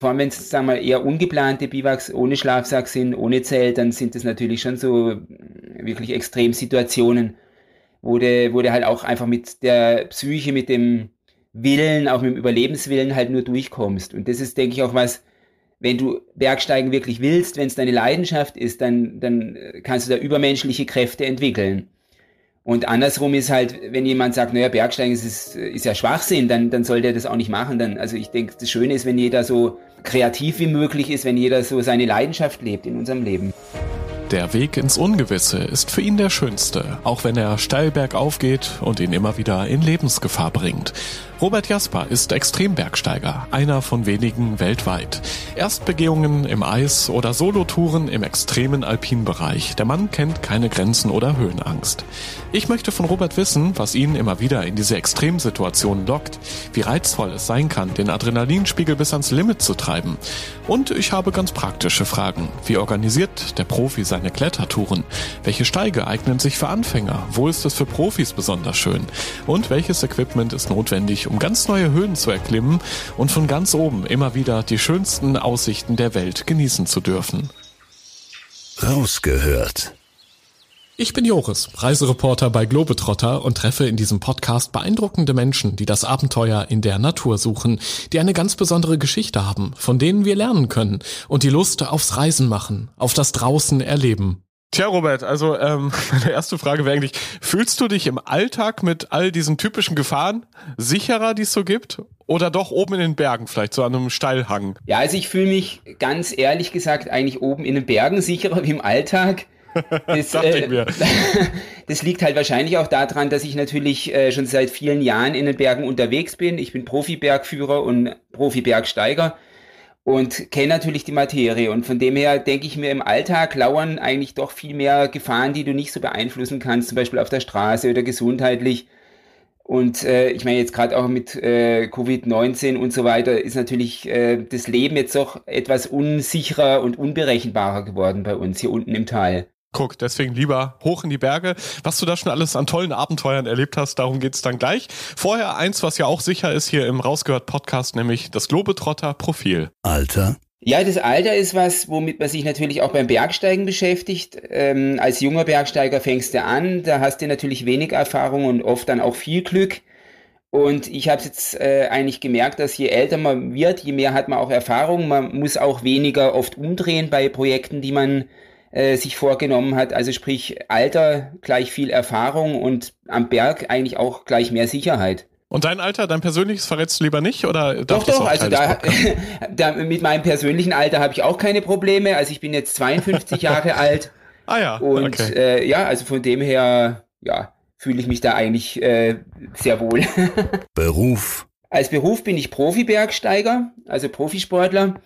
vor allem wenn es, sagen wir, eher ungeplante Biwaks ohne Schlafsack sind, ohne Zelt, dann sind das natürlich schon so wirklich Extremsituationen, wo du, wo du halt auch einfach mit der Psyche, mit dem Willen, auch mit dem Überlebenswillen halt nur durchkommst. Und das ist, denke ich, auch was, wenn du Bergsteigen wirklich willst, wenn es deine Leidenschaft ist, dann, dann kannst du da übermenschliche Kräfte entwickeln. Und andersrum ist halt, wenn jemand sagt, naja, Bergsteigen ist, ist ja Schwachsinn, dann, dann soll der das auch nicht machen. Dann, also ich denke, das Schöne ist, wenn jeder so kreativ wie möglich ist, wenn jeder so seine Leidenschaft lebt in unserem Leben. Der Weg ins Ungewisse ist für ihn der schönste, auch wenn er steil bergauf geht und ihn immer wieder in Lebensgefahr bringt. Robert Jasper ist Extrembergsteiger, einer von wenigen weltweit. Erstbegehungen im Eis oder Solotouren im extremen Alpinbereich. Der Mann kennt keine Grenzen oder Höhenangst. Ich möchte von Robert wissen, was ihn immer wieder in diese Extremsituationen lockt, wie reizvoll es sein kann, den Adrenalinspiegel bis ans Limit zu treiben. Und ich habe ganz praktische Fragen. Wie organisiert der Profi seine Klettertouren? Welche Steige eignen sich für Anfänger? Wo ist es für Profis besonders schön? Und welches Equipment ist notwendig, um ganz neue Höhen zu erklimmen und von ganz oben immer wieder die schönsten Aussichten der Welt genießen zu dürfen. Rausgehört. Ich bin Joris, Reisereporter bei Globetrotter und treffe in diesem Podcast beeindruckende Menschen, die das Abenteuer in der Natur suchen, die eine ganz besondere Geschichte haben, von denen wir lernen können und die Lust aufs Reisen machen, auf das draußen erleben. Tja, Robert, also ähm, meine erste Frage wäre eigentlich, fühlst du dich im Alltag mit all diesen typischen Gefahren sicherer, die es so gibt? Oder doch oben in den Bergen, vielleicht so an einem Steilhang? Ja, also ich fühle mich ganz ehrlich gesagt eigentlich oben in den Bergen sicherer wie im Alltag. Das, äh, das, liegt halt wahrscheinlich auch daran, dass ich natürlich äh, schon seit vielen Jahren in den Bergen unterwegs bin. Ich bin Profi-Bergführer und Profi-Bergsteiger und kenne natürlich die Materie. Und von dem her denke ich mir, im Alltag lauern eigentlich doch viel mehr Gefahren, die du nicht so beeinflussen kannst, zum Beispiel auf der Straße oder gesundheitlich. Und äh, ich meine jetzt gerade auch mit äh, Covid-19 und so weiter ist natürlich äh, das Leben jetzt doch etwas unsicherer und unberechenbarer geworden bei uns hier unten im Tal. Guck, deswegen lieber hoch in die Berge. Was du da schon alles an tollen Abenteuern erlebt hast, darum geht's dann gleich. Vorher eins, was ja auch sicher ist hier im Rausgehört Podcast, nämlich das Globetrotter Profil. Alter. Ja, das Alter ist was, womit man sich natürlich auch beim Bergsteigen beschäftigt. Ähm, als junger Bergsteiger fängst du an, da hast du natürlich wenig Erfahrung und oft dann auch viel Glück. Und ich habe jetzt äh, eigentlich gemerkt, dass je älter man wird, je mehr hat man auch Erfahrung. Man muss auch weniger oft umdrehen bei Projekten, die man äh, sich vorgenommen hat. Also sprich Alter gleich viel Erfahrung und am Berg eigentlich auch gleich mehr Sicherheit. Und dein Alter, dein persönliches verrätst du lieber nicht oder Doch, doch, also da, da, mit meinem persönlichen Alter habe ich auch keine Probleme. Also ich bin jetzt 52 Jahre alt. Ah ja. Und okay. äh, ja, also von dem her, ja, fühle ich mich da eigentlich äh, sehr wohl. Beruf. Als Beruf bin ich Profi-Bergsteiger, also Profisportler.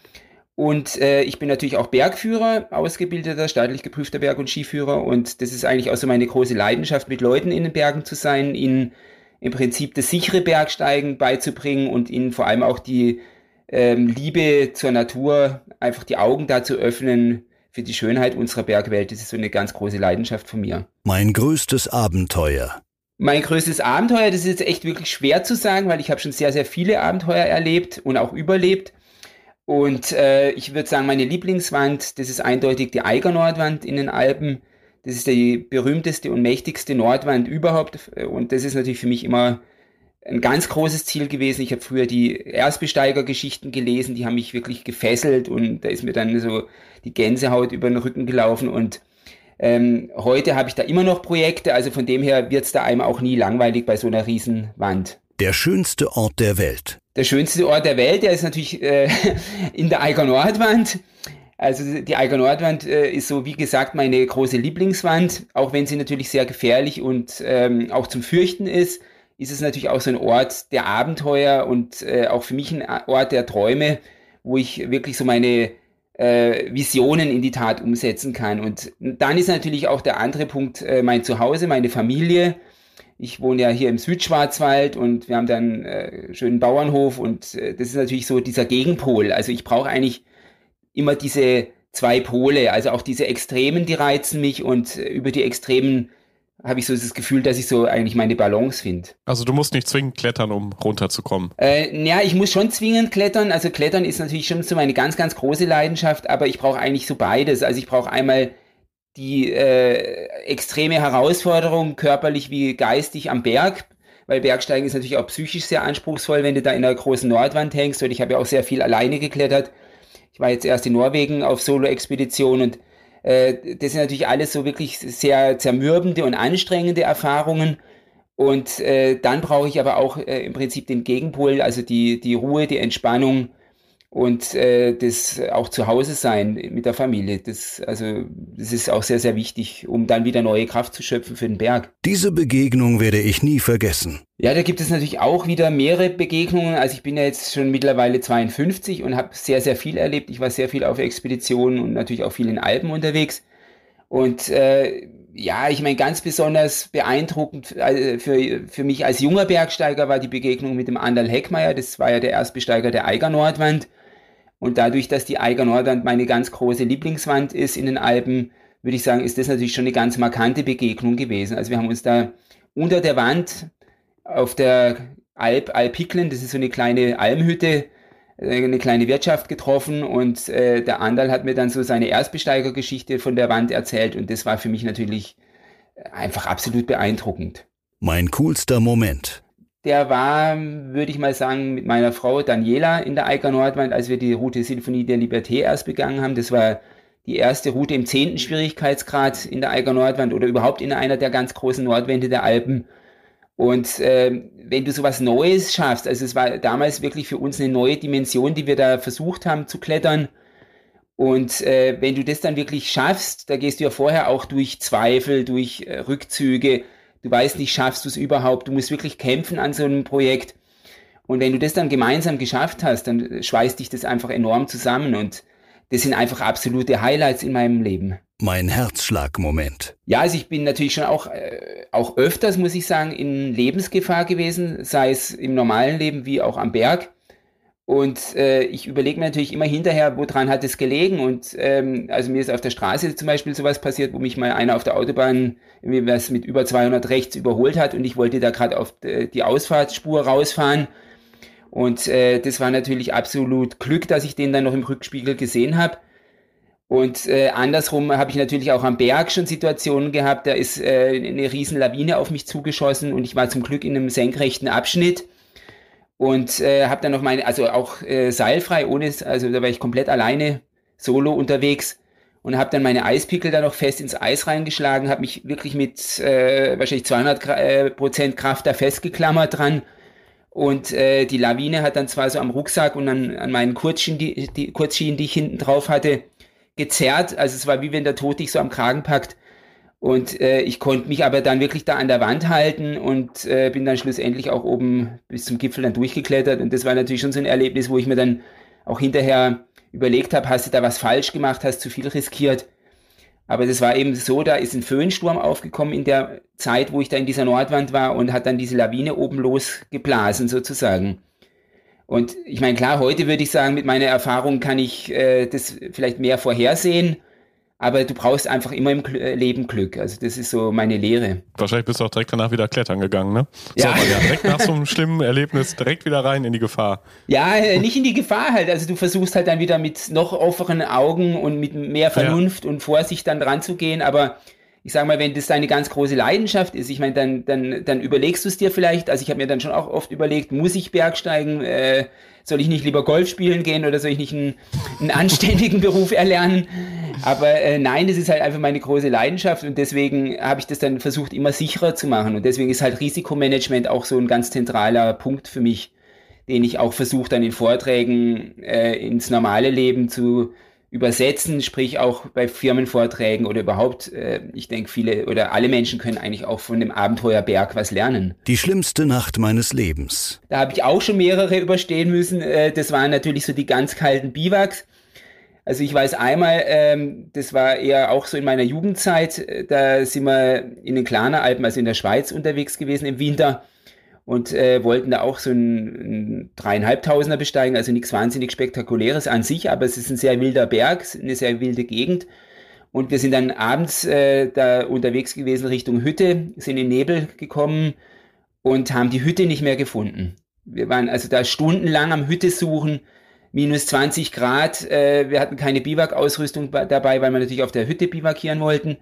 Und äh, ich bin natürlich auch Bergführer, ausgebildeter, staatlich geprüfter Berg- und Skiführer. Und das ist eigentlich auch so meine große Leidenschaft, mit Leuten in den Bergen zu sein, ihnen im Prinzip das sichere Bergsteigen beizubringen und ihnen vor allem auch die ähm, Liebe zur Natur, einfach die Augen da zu öffnen für die Schönheit unserer Bergwelt. Das ist so eine ganz große Leidenschaft von mir. Mein größtes Abenteuer. Mein größtes Abenteuer, das ist jetzt echt wirklich schwer zu sagen, weil ich habe schon sehr, sehr viele Abenteuer erlebt und auch überlebt. Und äh, ich würde sagen, meine Lieblingswand, das ist eindeutig die Eiger Nordwand in den Alpen. Das ist die berühmteste und mächtigste Nordwand überhaupt. Und das ist natürlich für mich immer ein ganz großes Ziel gewesen. Ich habe früher die Erstbesteigergeschichten gelesen, die haben mich wirklich gefesselt und da ist mir dann so die Gänsehaut über den Rücken gelaufen. Und ähm, heute habe ich da immer noch Projekte, also von dem her wird es da einem auch nie langweilig bei so einer Riesenwand. Der schönste Ort der Welt. Der schönste Ort der Welt, der ist natürlich äh, in der Eiger Nordwand. Also die Eiger Nordwand äh, ist so, wie gesagt, meine große Lieblingswand. Auch wenn sie natürlich sehr gefährlich und ähm, auch zum Fürchten ist, ist es natürlich auch so ein Ort der Abenteuer und äh, auch für mich ein Ort der Träume, wo ich wirklich so meine äh, Visionen in die Tat umsetzen kann. Und dann ist natürlich auch der andere Punkt äh, mein Zuhause, meine Familie. Ich wohne ja hier im Südschwarzwald und wir haben dann äh, schönen Bauernhof und äh, das ist natürlich so dieser Gegenpol. Also ich brauche eigentlich immer diese zwei Pole, also auch diese Extremen, die reizen mich und äh, über die Extremen habe ich so das Gefühl, dass ich so eigentlich meine Balance finde. Also du musst nicht zwingend klettern, um runterzukommen. Äh, ja, ich muss schon zwingend klettern. Also klettern ist natürlich schon so meine ganz, ganz große Leidenschaft, aber ich brauche eigentlich so beides. Also ich brauche einmal die äh, extreme Herausforderung, körperlich wie geistig am Berg, weil Bergsteigen ist natürlich auch psychisch sehr anspruchsvoll, wenn du da in der großen Nordwand hängst. Und ich habe ja auch sehr viel alleine geklettert. Ich war jetzt erst in Norwegen auf Solo-Expedition und äh, das sind natürlich alles so wirklich sehr zermürbende und anstrengende Erfahrungen. Und äh, dann brauche ich aber auch äh, im Prinzip den Gegenpol, also die, die Ruhe, die Entspannung und äh, das auch zu Hause sein mit der Familie. Das, also, das ist auch sehr, sehr wichtig, um dann wieder neue Kraft zu schöpfen für den Berg. Diese Begegnung werde ich nie vergessen. Ja, da gibt es natürlich auch wieder mehrere Begegnungen. Also ich bin ja jetzt schon mittlerweile 52 und habe sehr, sehr viel erlebt. Ich war sehr viel auf Expeditionen und natürlich auch viel in Alpen unterwegs. Und äh, ja, ich meine, ganz besonders beeindruckend äh, für, für mich als junger Bergsteiger war die Begegnung mit dem Andal Heckmeier. Das war ja der Erstbesteiger der Eiger Nordwand. Und dadurch, dass die Eiger Nordwand meine ganz große Lieblingswand ist in den Alpen, würde ich sagen, ist das natürlich schon eine ganz markante Begegnung gewesen. Also wir haben uns da unter der Wand auf der Alp Alpiklen, das ist so eine kleine Almhütte, äh, eine kleine Wirtschaft getroffen und äh, der Andal hat mir dann so seine Erstbesteigergeschichte von der Wand erzählt und das war für mich natürlich einfach absolut beeindruckend. Mein coolster Moment der war, würde ich mal sagen, mit meiner Frau Daniela in der Eiker Nordwand, als wir die Route Sinfonie der Liberté erst begangen haben. Das war die erste Route im zehnten Schwierigkeitsgrad in der Eiker Nordwand oder überhaupt in einer der ganz großen Nordwände der Alpen. Und äh, wenn du sowas Neues schaffst, also es war damals wirklich für uns eine neue Dimension, die wir da versucht haben zu klettern. Und äh, wenn du das dann wirklich schaffst, da gehst du ja vorher auch durch Zweifel, durch äh, Rückzüge, du weißt nicht, schaffst du es überhaupt, du musst wirklich kämpfen an so einem Projekt. Und wenn du das dann gemeinsam geschafft hast, dann schweißt dich das einfach enorm zusammen und das sind einfach absolute Highlights in meinem Leben. Mein Herzschlagmoment. Ja, also ich bin natürlich schon auch, äh, auch öfters, muss ich sagen, in Lebensgefahr gewesen, sei es im normalen Leben wie auch am Berg. Und äh, ich überlege mir natürlich immer hinterher, woran hat es gelegen. Und ähm, also mir ist auf der Straße zum Beispiel sowas passiert, wo mich mal einer auf der Autobahn irgendwie was mit über 200 rechts überholt hat und ich wollte da gerade auf die Ausfahrtsspur rausfahren. Und äh, das war natürlich absolut Glück, dass ich den dann noch im Rückspiegel gesehen habe. Und äh, andersrum habe ich natürlich auch am Berg schon Situationen gehabt, da ist äh, eine riesen Lawine auf mich zugeschossen und ich war zum Glück in einem senkrechten Abschnitt und äh, habe dann noch meine, also auch äh, seilfrei, ohne, also da war ich komplett alleine, solo unterwegs und habe dann meine Eispickel da noch fest ins Eis reingeschlagen, habe mich wirklich mit äh, wahrscheinlich 200 äh, Prozent Kraft da festgeklammert dran. Und äh, die Lawine hat dann zwar so am Rucksack und an, an meinen Kurzschienen die, die Kurzschienen, die ich hinten drauf hatte, gezerrt, also es war wie wenn der Tod dich so am Kragen packt und äh, ich konnte mich aber dann wirklich da an der Wand halten und äh, bin dann schlussendlich auch oben bis zum Gipfel dann durchgeklettert. Und das war natürlich schon so ein Erlebnis, wo ich mir dann auch hinterher überlegt habe, hast du da was falsch gemacht, hast zu viel riskiert. Aber das war eben so, da ist ein Föhnsturm aufgekommen in der Zeit, wo ich da in dieser Nordwand war und hat dann diese Lawine oben losgeblasen sozusagen. Und ich meine, klar, heute würde ich sagen, mit meiner Erfahrung kann ich äh, das vielleicht mehr vorhersehen aber du brauchst einfach immer im äh, Leben Glück. Also das ist so meine Lehre. Wahrscheinlich bist du auch direkt danach wieder klettern gegangen, ne? Ja. So, ja direkt nach so einem schlimmen Erlebnis direkt wieder rein in die Gefahr. Ja, äh, nicht in die Gefahr halt. Also du versuchst halt dann wieder mit noch offenen Augen und mit mehr Vernunft ja. und Vorsicht dann dran zu gehen, aber ich sage mal, wenn das deine ganz große Leidenschaft ist, ich meine, dann, dann, dann überlegst du es dir vielleicht. Also ich habe mir dann schon auch oft überlegt, muss ich Bergsteigen? Äh, soll ich nicht lieber Golf spielen gehen oder soll ich nicht einen, einen anständigen Beruf erlernen? Aber äh, nein, das ist halt einfach meine große Leidenschaft und deswegen habe ich das dann versucht, immer sicherer zu machen. Und deswegen ist halt Risikomanagement auch so ein ganz zentraler Punkt für mich, den ich auch versuche, dann in Vorträgen äh, ins normale Leben zu übersetzen, sprich auch bei Firmenvorträgen oder überhaupt, äh, ich denke, viele oder alle Menschen können eigentlich auch von dem Abenteuerberg was lernen. Die schlimmste Nacht meines Lebens. Da habe ich auch schon mehrere überstehen müssen. Äh, das waren natürlich so die ganz kalten Biwaks. Also ich weiß einmal, ähm, das war eher auch so in meiner Jugendzeit, äh, da sind wir in den Klaner Alpen, also in der Schweiz unterwegs gewesen im Winter und äh, wollten da auch so ein, ein dreieinhalbtausender besteigen, also nichts wahnsinnig spektakuläres an sich, aber es ist ein sehr wilder Berg, eine sehr wilde Gegend. Und wir sind dann abends äh, da unterwegs gewesen Richtung Hütte, sind in Nebel gekommen und haben die Hütte nicht mehr gefunden. Wir waren also da stundenlang am Hütte suchen, minus 20 Grad. Äh, wir hatten keine Biwak-Ausrüstung dabei, weil wir natürlich auf der Hütte biwakieren wollten.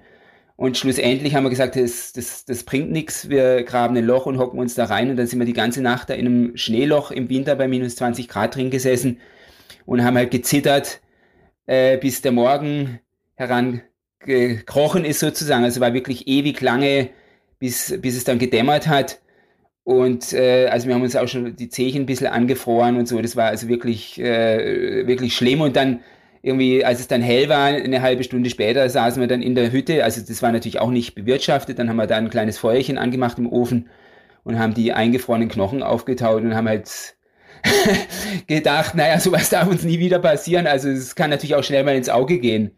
Und schlussendlich haben wir gesagt, das, das, das bringt nichts. Wir graben ein Loch und hocken uns da rein. Und dann sind wir die ganze Nacht da in einem Schneeloch im Winter bei minus 20 Grad drin gesessen und haben halt gezittert, äh, bis der Morgen herangekrochen ist sozusagen. Also war wirklich ewig lange, bis, bis es dann gedämmert hat. Und äh, also wir haben uns auch schon die Zehen ein bisschen angefroren und so. Das war also wirklich, äh, wirklich schlimm. Und dann irgendwie, als es dann hell war, eine halbe Stunde später saßen wir dann in der Hütte. Also das war natürlich auch nicht bewirtschaftet. Dann haben wir da ein kleines Feuerchen angemacht im Ofen und haben die eingefrorenen Knochen aufgetaut und haben halt gedacht, naja, sowas darf uns nie wieder passieren. Also es kann natürlich auch schnell mal ins Auge gehen.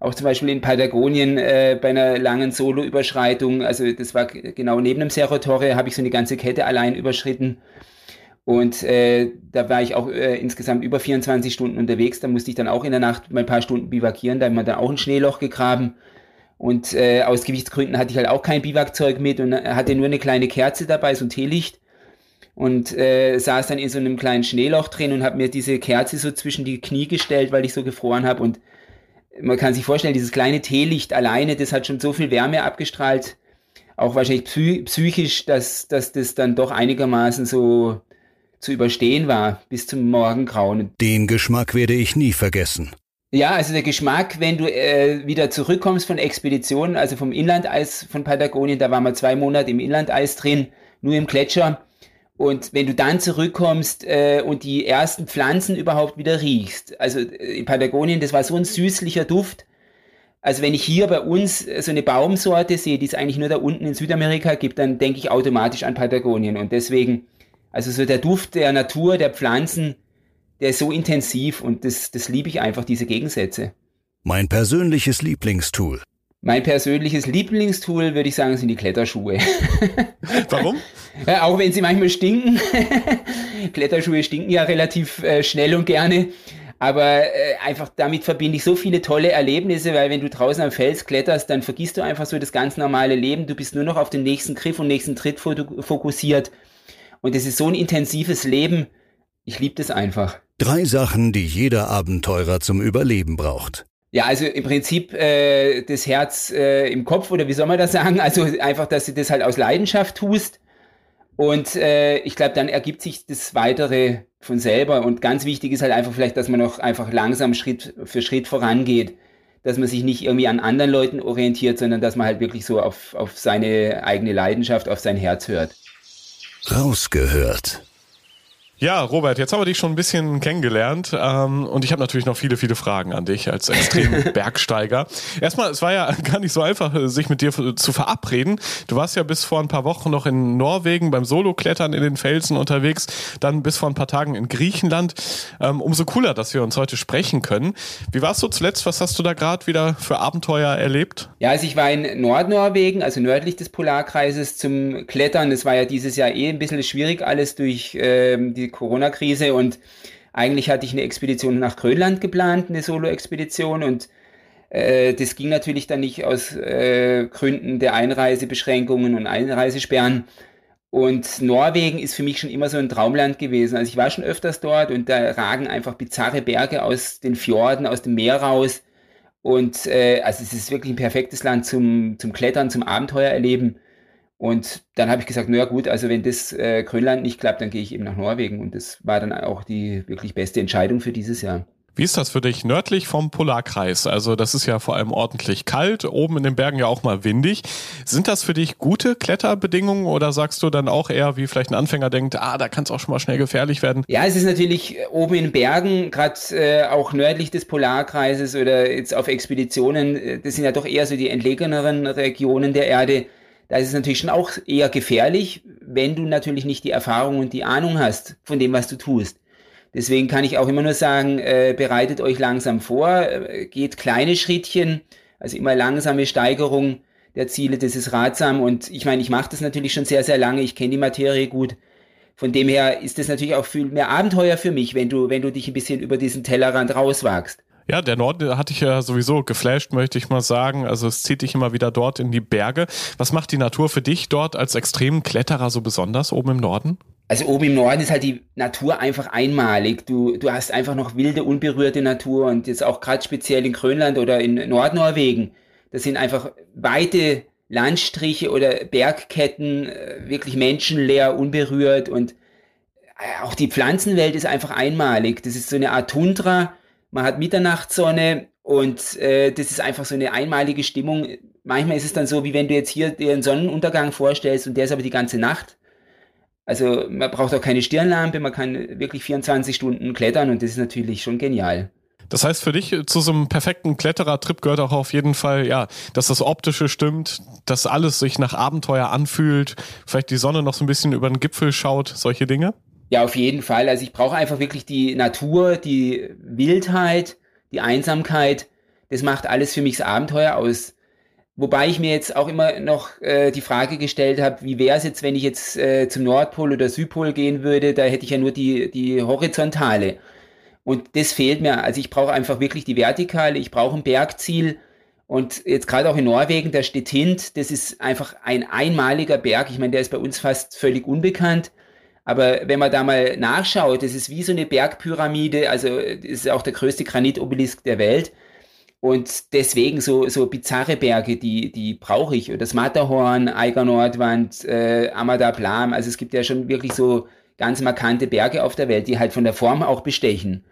Auch zum Beispiel in Patagonien äh, bei einer langen Solo-Überschreitung, also das war genau neben dem Cerro habe ich so eine ganze Kette allein überschritten und äh, da war ich auch äh, insgesamt über 24 Stunden unterwegs. Da musste ich dann auch in der Nacht mal ein paar Stunden bivakieren. Da haben wir dann auch ein Schneeloch gegraben. Und äh, aus Gewichtsgründen hatte ich halt auch kein Biwakzeug mit und hatte nur eine kleine Kerze dabei, so ein Teelicht. Und äh, saß dann in so einem kleinen Schneeloch drin und habe mir diese Kerze so zwischen die Knie gestellt, weil ich so gefroren habe. Und man kann sich vorstellen, dieses kleine Teelicht alleine, das hat schon so viel Wärme abgestrahlt, auch wahrscheinlich psychisch, dass, dass das dann doch einigermaßen so zu überstehen war bis zum Morgengrauen. Den Geschmack werde ich nie vergessen. Ja, also der Geschmack, wenn du äh, wieder zurückkommst von Expeditionen, also vom Inlandeis von Patagonien, da waren wir zwei Monate im Inlandeis drin, nur im Gletscher. Und wenn du dann zurückkommst äh, und die ersten Pflanzen überhaupt wieder riechst, also äh, in Patagonien, das war so ein süßlicher Duft. Also wenn ich hier bei uns so eine Baumsorte sehe, die es eigentlich nur da unten in Südamerika gibt, dann denke ich automatisch an Patagonien. Und deswegen also so der Duft der Natur, der Pflanzen, der ist so intensiv und das, das liebe ich einfach, diese Gegensätze. Mein persönliches Lieblingstool. Mein persönliches Lieblingstool, würde ich sagen, sind die Kletterschuhe. Warum? Ja, auch wenn sie manchmal stinken. Kletterschuhe stinken ja relativ äh, schnell und gerne. Aber äh, einfach damit verbinde ich so viele tolle Erlebnisse, weil wenn du draußen am Fels kletterst, dann vergisst du einfach so das ganz normale Leben. Du bist nur noch auf den nächsten Griff und nächsten Tritt fokussiert. Und es ist so ein intensives Leben. Ich liebe das einfach. Drei Sachen, die jeder Abenteurer zum Überleben braucht. Ja, also im Prinzip äh, das Herz äh, im Kopf oder wie soll man das sagen? Also einfach, dass du das halt aus Leidenschaft tust. Und äh, ich glaube, dann ergibt sich das Weitere von selber. Und ganz wichtig ist halt einfach vielleicht, dass man noch einfach langsam Schritt für Schritt vorangeht. Dass man sich nicht irgendwie an anderen Leuten orientiert, sondern dass man halt wirklich so auf, auf seine eigene Leidenschaft, auf sein Herz hört. Rausgehört. Ja, Robert, jetzt haben wir dich schon ein bisschen kennengelernt ähm, und ich habe natürlich noch viele, viele Fragen an dich als extrem Bergsteiger. Erstmal, es war ja gar nicht so einfach, sich mit dir zu verabreden. Du warst ja bis vor ein paar Wochen noch in Norwegen beim Soloklettern in den Felsen unterwegs, dann bis vor ein paar Tagen in Griechenland. Ähm, umso cooler, dass wir uns heute sprechen können. Wie warst du zuletzt? Was hast du da gerade wieder für Abenteuer erlebt? Ja, also ich war in Nordnorwegen, also nördlich des Polarkreises zum Klettern. Das war ja dieses Jahr eh ein bisschen schwierig alles durch ähm, die Corona-Krise und eigentlich hatte ich eine Expedition nach Grönland geplant, eine Solo-Expedition und äh, das ging natürlich dann nicht aus äh, Gründen der Einreisebeschränkungen und Einreisesperren. Und Norwegen ist für mich schon immer so ein Traumland gewesen. Also ich war schon öfters dort und da ragen einfach bizarre Berge aus den Fjorden, aus dem Meer raus. Und äh, also es ist wirklich ein perfektes Land zum, zum Klettern, zum Abenteuer erleben. Und dann habe ich gesagt, naja gut, also wenn das äh, Grönland nicht klappt, dann gehe ich eben nach Norwegen. Und das war dann auch die wirklich beste Entscheidung für dieses Jahr. Wie ist das für dich nördlich vom Polarkreis? Also das ist ja vor allem ordentlich kalt, oben in den Bergen ja auch mal windig. Sind das für dich gute Kletterbedingungen oder sagst du dann auch eher, wie vielleicht ein Anfänger denkt, ah, da kann es auch schon mal schnell gefährlich werden? Ja, es ist natürlich oben in den Bergen, gerade äh, auch nördlich des Polarkreises oder jetzt auf Expeditionen, äh, das sind ja doch eher so die entlegeneren Regionen der Erde. Da ist es natürlich schon auch eher gefährlich, wenn du natürlich nicht die Erfahrung und die Ahnung hast von dem, was du tust. Deswegen kann ich auch immer nur sagen, äh, bereitet euch langsam vor, äh, geht kleine Schrittchen, also immer langsame Steigerung der Ziele, das ist ratsam. Und ich meine, ich mache das natürlich schon sehr, sehr lange, ich kenne die Materie gut. Von dem her ist das natürlich auch viel mehr Abenteuer für mich, wenn du, wenn du dich ein bisschen über diesen Tellerrand rauswagst. Ja, der Norden hatte ich ja sowieso geflasht, möchte ich mal sagen. Also es zieht dich immer wieder dort in die Berge. Was macht die Natur für dich dort als extremen Kletterer so besonders oben im Norden? Also oben im Norden ist halt die Natur einfach einmalig. Du, du hast einfach noch wilde, unberührte Natur und jetzt auch gerade speziell in Grönland oder in Nordnorwegen. Das sind einfach weite Landstriche oder Bergketten, äh, wirklich menschenleer, unberührt und äh, auch die Pflanzenwelt ist einfach einmalig. Das ist so eine Art Tundra. Man hat Mitternachtssonne und äh, das ist einfach so eine einmalige Stimmung. Manchmal ist es dann so, wie wenn du jetzt hier einen Sonnenuntergang vorstellst und der ist aber die ganze Nacht. Also man braucht auch keine Stirnlampe, man kann wirklich 24 Stunden klettern und das ist natürlich schon genial. Das heißt für dich zu so einem perfekten Kletterer-Trip gehört auch auf jeden Fall, ja, dass das Optische stimmt, dass alles sich nach Abenteuer anfühlt, vielleicht die Sonne noch so ein bisschen über den Gipfel schaut, solche Dinge? Ja, auf jeden Fall. Also ich brauche einfach wirklich die Natur, die Wildheit, die Einsamkeit. Das macht alles für mich das Abenteuer aus. Wobei ich mir jetzt auch immer noch äh, die Frage gestellt habe, wie wäre es jetzt, wenn ich jetzt äh, zum Nordpol oder Südpol gehen würde, da hätte ich ja nur die, die horizontale. Und das fehlt mir. Also ich brauche einfach wirklich die vertikale, ich brauche ein Bergziel. Und jetzt gerade auch in Norwegen, der Stettint, das ist einfach ein einmaliger Berg. Ich meine, der ist bei uns fast völlig unbekannt. Aber wenn man da mal nachschaut, das ist wie so eine Bergpyramide, also ist auch der größte Granitobelisk der Welt. Und deswegen so, so bizarre Berge, die, die brauche ich. Das Matterhorn, Eiger Nordwand, äh, Amada Blam. Also es gibt ja schon wirklich so ganz markante Berge auf der Welt, die halt von der Form auch bestechen.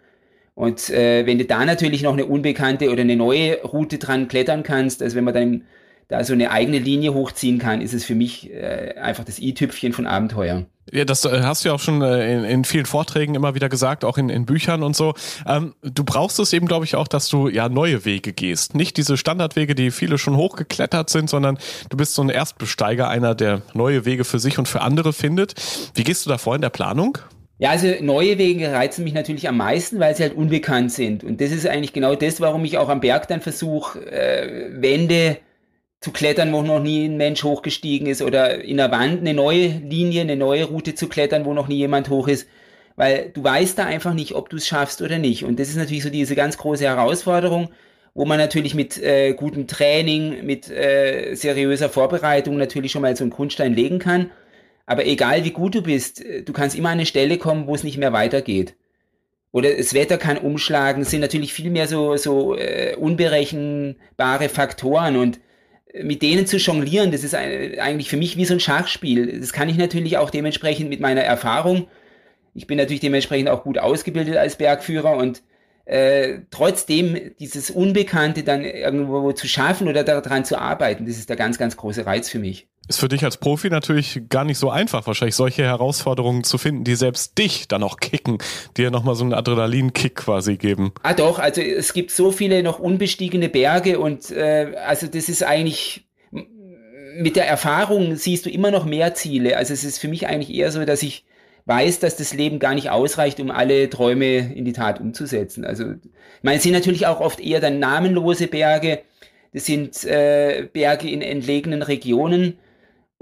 Und äh, wenn du da natürlich noch eine unbekannte oder eine neue Route dran klettern kannst, also wenn man dann da so eine eigene Linie hochziehen kann, ist es für mich äh, einfach das i-Tüpfchen von Abenteuer. Ja, das äh, hast du ja auch schon äh, in, in, vielen Vorträgen immer wieder gesagt, auch in, in Büchern und so. Ähm, du brauchst es eben, glaube ich, auch, dass du ja neue Wege gehst. Nicht diese Standardwege, die viele schon hochgeklettert sind, sondern du bist so ein Erstbesteiger, einer, der neue Wege für sich und für andere findet. Wie gehst du da vor in der Planung? Ja, also neue Wege reizen mich natürlich am meisten, weil sie halt unbekannt sind. Und das ist eigentlich genau das, warum ich auch am Berg dann versuche, äh, Wände zu klettern, wo noch nie ein Mensch hochgestiegen ist oder in der Wand eine neue Linie, eine neue Route zu klettern, wo noch nie jemand hoch ist, weil du weißt da einfach nicht, ob du es schaffst oder nicht. Und das ist natürlich so diese ganz große Herausforderung, wo man natürlich mit äh, gutem Training, mit äh, seriöser Vorbereitung natürlich schon mal so einen Grundstein legen kann. Aber egal wie gut du bist, du kannst immer an eine Stelle kommen, wo es nicht mehr weitergeht. Oder das Wetter kann umschlagen, es sind natürlich viel mehr so, so äh, unberechenbare Faktoren und mit denen zu jonglieren, das ist eigentlich für mich wie so ein Schachspiel. Das kann ich natürlich auch dementsprechend mit meiner Erfahrung. Ich bin natürlich dementsprechend auch gut ausgebildet als Bergführer und äh, trotzdem dieses Unbekannte dann irgendwo zu schaffen oder daran zu arbeiten, das ist der ganz, ganz große Reiz für mich. Ist für dich als Profi natürlich gar nicht so einfach, wahrscheinlich solche Herausforderungen zu finden, die selbst dich dann auch kicken, dir nochmal so einen Adrenalinkick quasi geben. Ah doch, also es gibt so viele noch unbestiegene Berge und äh, also das ist eigentlich mit der Erfahrung siehst du immer noch mehr Ziele. Also es ist für mich eigentlich eher so, dass ich weiß, dass das Leben gar nicht ausreicht, um alle Träume in die Tat umzusetzen. Also ich meine, es sind natürlich auch oft eher dann namenlose Berge. Das sind äh, Berge in entlegenen Regionen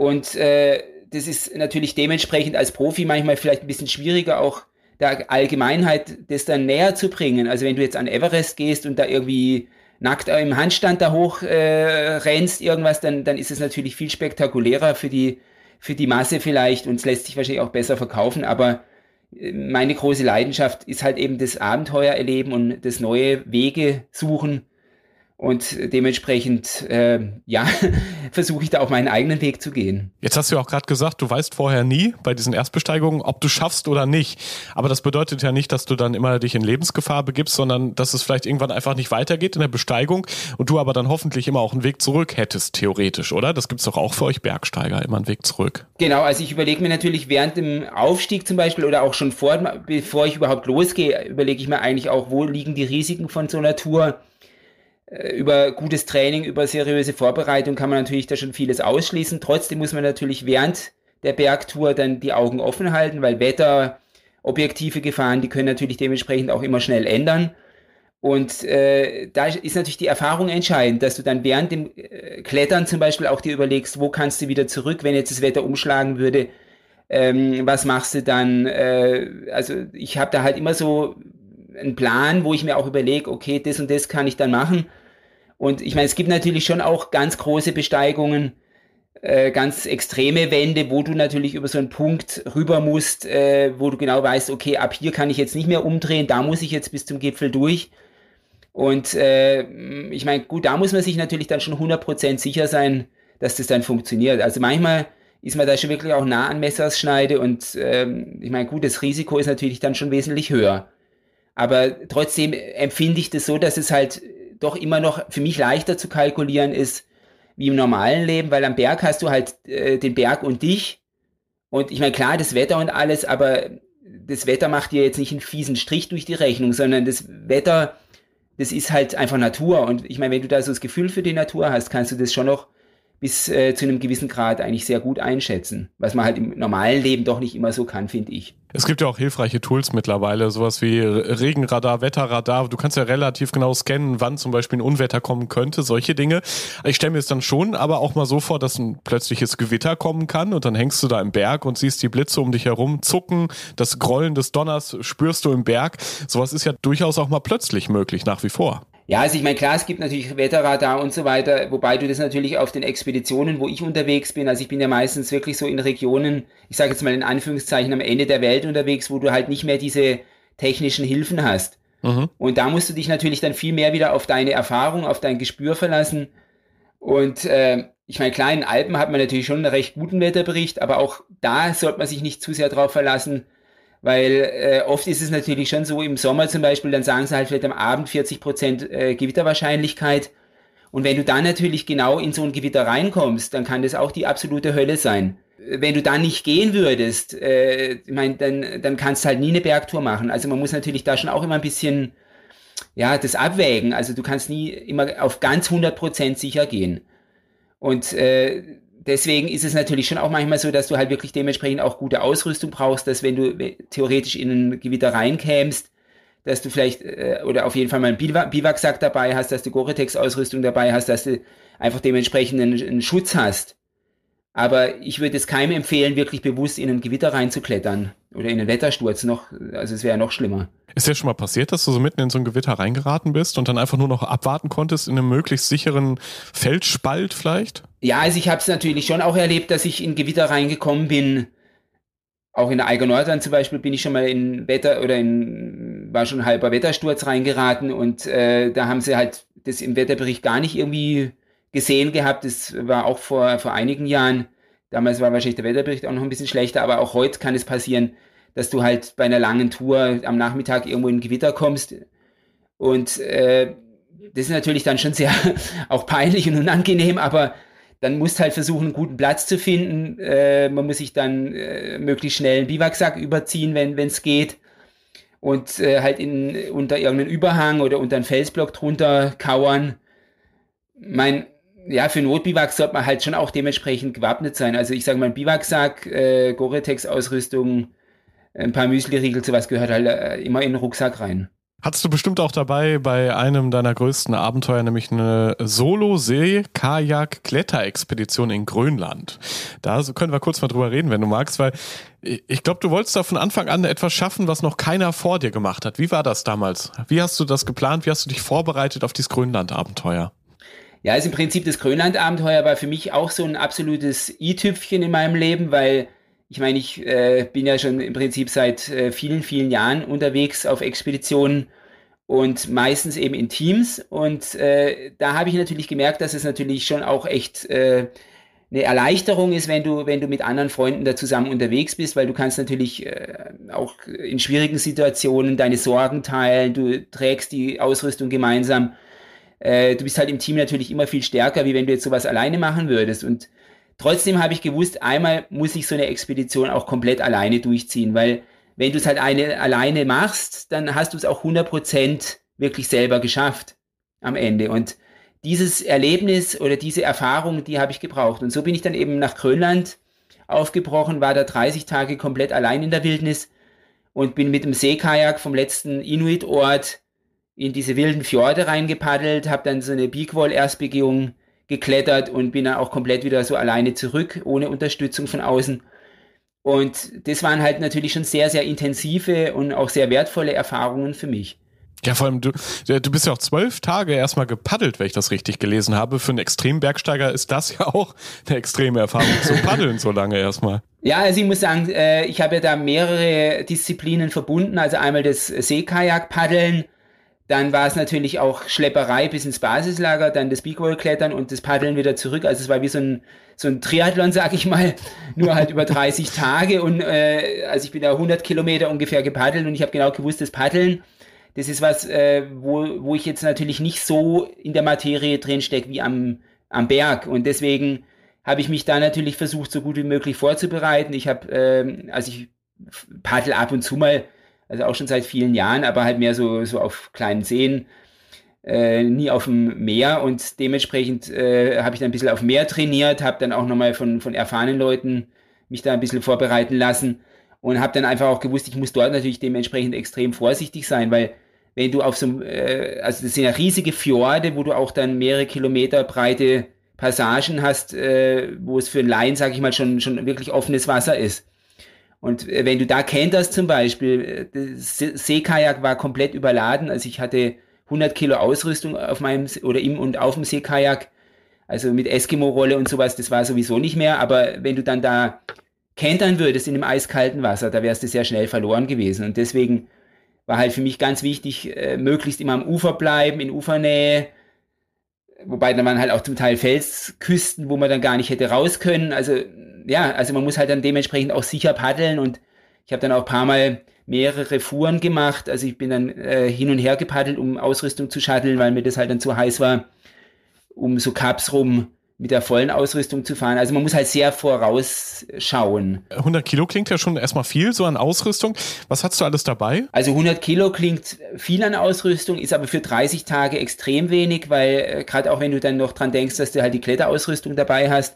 und äh, das ist natürlich dementsprechend als Profi manchmal vielleicht ein bisschen schwieriger, auch der Allgemeinheit das dann näher zu bringen. Also wenn du jetzt an Everest gehst und da irgendwie nackt im Handstand da hoch äh, rennst, irgendwas, dann, dann ist es natürlich viel spektakulärer für die, für die Masse vielleicht und es lässt sich wahrscheinlich auch besser verkaufen, aber äh, meine große Leidenschaft ist halt eben das Abenteuer erleben und das neue Wege suchen Und dementsprechend, äh, ja, versuche ich da auch meinen eigenen Weg zu gehen. Jetzt hast du ja auch gerade gesagt, du weißt vorher nie bei diesen Erstbesteigungen, ob du schaffst oder nicht. Aber das bedeutet ja nicht, dass du dann immer dich in Lebensgefahr begibst, sondern dass es vielleicht irgendwann einfach nicht weitergeht in der Besteigung und du aber dann hoffentlich immer auch einen Weg zurück hättest, theoretisch, oder? Das gibt's doch auch für euch Bergsteiger, immer einen Weg zurück. Genau, also ich überlege mir natürlich während dem Aufstieg zum Beispiel oder auch schon vor, bevor ich überhaupt losgehe, überlege ich mir eigentlich auch, wo liegen die Risiken von so einer Tour über gutes Training, über seriöse Vorbereitung kann man natürlich da schon vieles ausschließen. Trotzdem muss man natürlich während der Bergtour dann die Augen offen halten, weil Wetter, objektive Gefahren, die können natürlich dementsprechend auch immer schnell ändern. Und äh, da ist natürlich die Erfahrung entscheidend, dass du dann während dem äh, Klettern zum Beispiel auch dir überlegst, wo kannst du wieder zurück, wenn jetzt das Wetter umschlagen würde, ähm, was machst du dann? Äh, also ich habe da halt immer so einen Plan, wo ich mir auch überlege, okay, das und das kann ich dann machen. Und ich meine, es gibt natürlich schon auch ganz große Besteigungen, äh, ganz extreme Wände, wo du natürlich über so einen Punkt rüber musst, äh, wo du genau weißt, okay, ab hier kann ich jetzt nicht mehr umdrehen, da muss ich jetzt bis zum Gipfel durch. Und äh, ich meine, gut, da muss man sich natürlich dann schon 100% sicher sein, dass das dann funktioniert. Also manchmal ist man da schon wirklich auch nah an Messerschneide und ähm, ich meine, gut, das Risiko ist natürlich dann schon wesentlich höher. Aber trotzdem empfinde ich das so, dass es halt doch immer noch für mich leichter zu kalkulieren ist wie im normalen Leben, weil am Berg hast du halt äh, den Berg und dich. Und ich meine, klar, das Wetter und alles, aber das Wetter macht dir jetzt nicht einen fiesen Strich durch die Rechnung, sondern das Wetter, das ist halt einfach Natur. Und ich meine, wenn du da so das Gefühl für die Natur hast, kannst du das schon noch bis äh, zu einem gewissen Grad eigentlich sehr gut einschätzen, was man halt im normalen Leben doch nicht immer so kann, finde ich. Es gibt ja auch hilfreiche Tools mittlerweile, sowas wie Regenradar, Wetterradar. Du kannst ja relativ genau scannen, wann zum Beispiel ein Unwetter kommen könnte, solche Dinge. Ich stelle mir es dann schon aber auch mal so vor, dass ein plötzliches Gewitter kommen kann und dann hängst du da im Berg und siehst die Blitze um dich herum zucken, das Grollen des Donners spürst du im Berg. Sowas ist ja durchaus auch mal plötzlich möglich, nach wie vor. Ja, also ich meine, klar, es gibt natürlich Wetterradar und so weiter, wobei du das natürlich auf den Expeditionen, wo ich unterwegs bin, also ich bin ja meistens wirklich so in Regionen, ich sage jetzt mal in Anführungszeichen am Ende der Welt unterwegs, wo du halt nicht mehr diese technischen Hilfen hast. Mhm. Und da musst du dich natürlich dann viel mehr wieder auf deine Erfahrung, auf dein Gespür verlassen. Und äh, ich meine, klar, in Alpen hat man natürlich schon einen recht guten Wetterbericht, aber auch da sollte man sich nicht zu sehr drauf verlassen, weil äh, oft ist es natürlich schon so, im Sommer zum Beispiel, dann sagen sie halt vielleicht am Abend 40 Prozent äh, Gewitterwahrscheinlichkeit. Und wenn du dann natürlich genau in so ein Gewitter reinkommst, dann kann das auch die absolute Hölle sein. Wenn du dann nicht gehen würdest, äh, ich meine, dann, dann kannst du halt nie eine Bergtour machen. Also man muss natürlich da schon auch immer ein bisschen, ja, das abwägen. Also du kannst nie immer auf ganz 100 Prozent sicher gehen. Und äh, deswegen ist es natürlich schon auch manchmal so, dass du halt wirklich dementsprechend auch gute Ausrüstung brauchst, dass wenn du theoretisch in ein Gewitter reinkämst, dass du vielleicht äh, oder auf jeden Fall mal einen Biwaksack dabei hast, dass du Gore-Tex-Ausrüstung dabei hast, dass du einfach dementsprechend einen, einen Schutz hast. Aber ich würde es keinem empfehlen, wirklich bewusst in ein Gewitter reinzuklettern oder in einen Wettersturz noch, also es wäre noch schlimmer. Ist ja schon mal passiert, dass du so mitten in so ein Gewitter reingeraten bist und dann einfach nur noch abwarten konntest in einem möglichst sicheren Feldspalt vielleicht? Ja, also ich habe es natürlich schon auch erlebt, dass ich in Gewitter reingekommen bin. Auch in der Eiger Nordland zum Beispiel bin ich schon mal in Wetter oder in war schon halber Wettersturz reingeraten und äh, da haben sie halt das im Wetterbericht gar nicht irgendwie gesehen gehabt. Das war auch vor, vor einigen Jahren. Damals war wahrscheinlich der Wetterbericht auch noch ein bisschen schlechter, aber auch heute kann es passieren, dass du halt bei einer langen Tour am Nachmittag irgendwo in Gewitter kommst. Und äh, das ist natürlich dann schon sehr auch peinlich und unangenehm, aber dann musst halt versuchen, einen guten Platz zu finden. Äh, man muss sich dann äh, möglichst schnell einen Biwaksack überziehen, wenn es geht. Und äh, halt in, unter irgendeinen Überhang oder unter einen Felsblock drunter kauern. Mein, ja, für Notbiwak sollte man halt schon auch dementsprechend gewappnet sein. Also ich sage mal, ein Biwaksack, äh, Gore-Tex-Ausrüstung, ein paar Müsli-Riegel, sowas gehört halt äh, immer in den Rucksack rein. Hattest du bestimmt auch dabei bei einem deiner größten Abenteuer, nämlich eine Solo-See-Kajak-Kletterexpedition in Grönland. Da können wir kurz mal drüber reden, wenn du magst, weil ich glaube, du wolltest da von Anfang an etwas schaffen, was noch keiner vor dir gemacht hat. Wie war das damals? Wie hast du das geplant? Wie hast du dich vorbereitet auf dieses Grönland-Abenteuer? Ja, also im Prinzip das Grönland-Abenteuer war für mich auch so ein absolutes i-Tüpfchen in meinem Leben, weil ich meine, ich äh, bin ja schon im Prinzip seit äh, vielen, vielen Jahren unterwegs auf Expeditionen und meistens eben in Teams. Und äh, da habe ich natürlich gemerkt, dass es natürlich schon auch echt äh, eine Erleichterung ist, wenn du, wenn du mit anderen Freunden da zusammen unterwegs bist, weil du kannst natürlich äh, auch in schwierigen Situationen deine Sorgen teilen, du trägst die Ausrüstung gemeinsam. Äh, du bist halt im Team natürlich immer viel stärker, wie wenn du jetzt sowas alleine machen würdest. Und trotzdem habe ich gewusst, einmal muss ich so eine Expedition auch komplett alleine durchziehen, weil wenn du es halt eine alleine machst, dann hast du es auch 100% wirklich selber geschafft am Ende. Und dieses Erlebnis oder diese Erfahrung, die habe ich gebraucht. Und so bin ich dann eben nach Grönland aufgebrochen, war da 30 Tage komplett allein in der Wildnis und bin mit dem Seekajak vom letzten Inuit-Ort in diese wilden Fjorde reingepaddelt, habe dann so eine Beakwall-Erstbegehung geklettert und bin dann auch komplett wieder so alleine zurück, ohne Unterstützung von außen. Und das waren halt natürlich schon sehr, sehr intensive und auch sehr wertvolle Erfahrungen für mich. Ja, vor allem, du, du bist ja auch zwölf Tage erstmal gepaddelt, wenn ich das richtig gelesen habe. Für einen Extrembergsteiger ist das ja auch eine extreme Erfahrung zu paddeln so lange erstmal. Ja, also ich muss sagen, äh, ich habe ja da mehrere Disziplinen verbunden. Also einmal das Seekajak-Paddeln, dann war es natürlich auch Schlepperei bis ins Basislager, dann das Bigwall-Klettern und das Paddeln wieder zurück. Also es war wie so ein, so ein Triathlon, sag ich mal, nur halt über 30 Tage. Und äh, also ich bin da 100 Kilometer ungefähr gepaddelt und ich habe genau gewusst, das Paddeln, das ist was, äh, wo, wo ich jetzt natürlich nicht so in der Materie drin stecke wie am, am Berg. Und deswegen habe ich mich da natürlich versucht, so gut wie möglich vorzubereiten. Ich habe, äh, also ich paddel ab und zu mal also auch schon seit vielen Jahren, aber halt mehr so, so auf kleinen Seen, äh, nie auf dem Meer und dementsprechend äh, habe ich dann ein bisschen auf Meer trainiert, habe dann auch nochmal von, von erfahrenen Leuten mich da ein bisschen vorbereiten lassen und habe dann einfach auch gewusst, ich muss dort natürlich dementsprechend extrem vorsichtig sein, weil wenn du auf so äh, also das sind ja riesige Fjorde, wo du auch dann mehrere Kilometer breite Passagen hast, äh, wo es für einen Laien, sage ich mal, schon, schon wirklich offenes Wasser ist. Und äh, wenn du da kenterst zum Beispiel, äh, das Seekajak war komplett überladen, also ich hatte 100 Kilo Ausrüstung auf meinem oder im und auf dem Seekajak, also mit Eskimo-Rolle und sowas, das war sowieso nicht mehr, aber wenn du dann da kentern würdest in dem eiskalten Wasser, da wärst du sehr schnell verloren gewesen. Und deswegen war halt für mich ganz wichtig, äh, möglichst immer am Ufer bleiben, in Ufernähe, wobei dann waren halt auch zum Teil Felsküsten, wo man dann gar nicht hätte raus können, also ja, also man muss halt dann dementsprechend auch sicher paddeln und ich habe dann auch ein paar Mal mehrere Fuhren gemacht. Also ich bin dann äh, hin und her gepaddelt, um Ausrüstung zu shutteln, weil mir das halt dann zu heiß war, um so Cups rum mit der vollen Ausrüstung zu fahren. Also man muss halt sehr vorausschauen. 100 Kilo klingt ja schon erstmal viel, so an Ausrüstung. Was hast du alles dabei? Also 100 Kilo klingt viel an Ausrüstung, ist aber für 30 Tage extrem wenig, weil äh, gerade auch wenn du dann noch dran denkst, dass du halt die Kletterausrüstung dabei hast,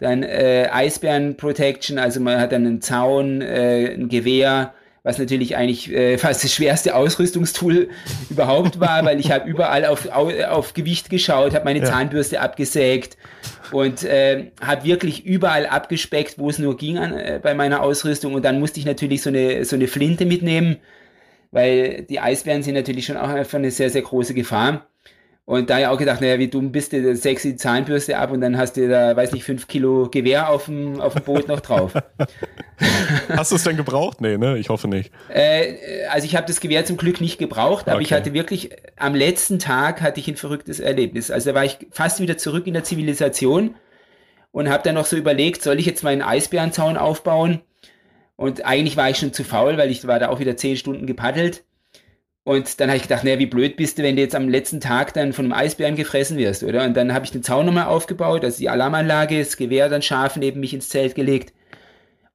dann äh, Eisbären Protection, also man hat dann einen Zaun, äh, ein Gewehr, was natürlich eigentlich äh, fast das schwerste Ausrüstungstool überhaupt war, weil ich habe überall auf, auf Gewicht geschaut, habe meine ja. Zahnbürste abgesägt und äh, habe wirklich überall abgespeckt, wo es nur ging an, äh, bei meiner Ausrüstung und dann musste ich natürlich so eine, so eine Flinte mitnehmen, weil die Eisbären sind natürlich schon auch einfach eine sehr, sehr große Gefahr. Und da ja auch gedacht, naja, wie dumm bist du, sexy Zahnbürste ab und dann hast du da, weiß nicht, fünf Kilo Gewehr auf dem, auf dem Boot noch drauf. hast du es denn gebraucht? Nee, ne? Ich hoffe nicht. Äh, also ich habe das Gewehr zum Glück nicht gebraucht, aber okay. ich hatte wirklich, am letzten Tag hatte ich ein verrücktes Erlebnis. Also da war ich fast wieder zurück in der Zivilisation und habe dann noch so überlegt, soll ich jetzt meinen Eisbärenzaun aufbauen? Und eigentlich war ich schon zu faul, weil ich war da auch wieder zehn Stunden gepaddelt. Und dann habe ich gedacht, naja, wie blöd bist du, wenn du jetzt am letzten Tag dann von einem Eisbären gefressen wirst, oder? Und dann habe ich den Zaun nochmal aufgebaut, also die Alarmanlage, das Gewehr dann scharf neben mich ins Zelt gelegt.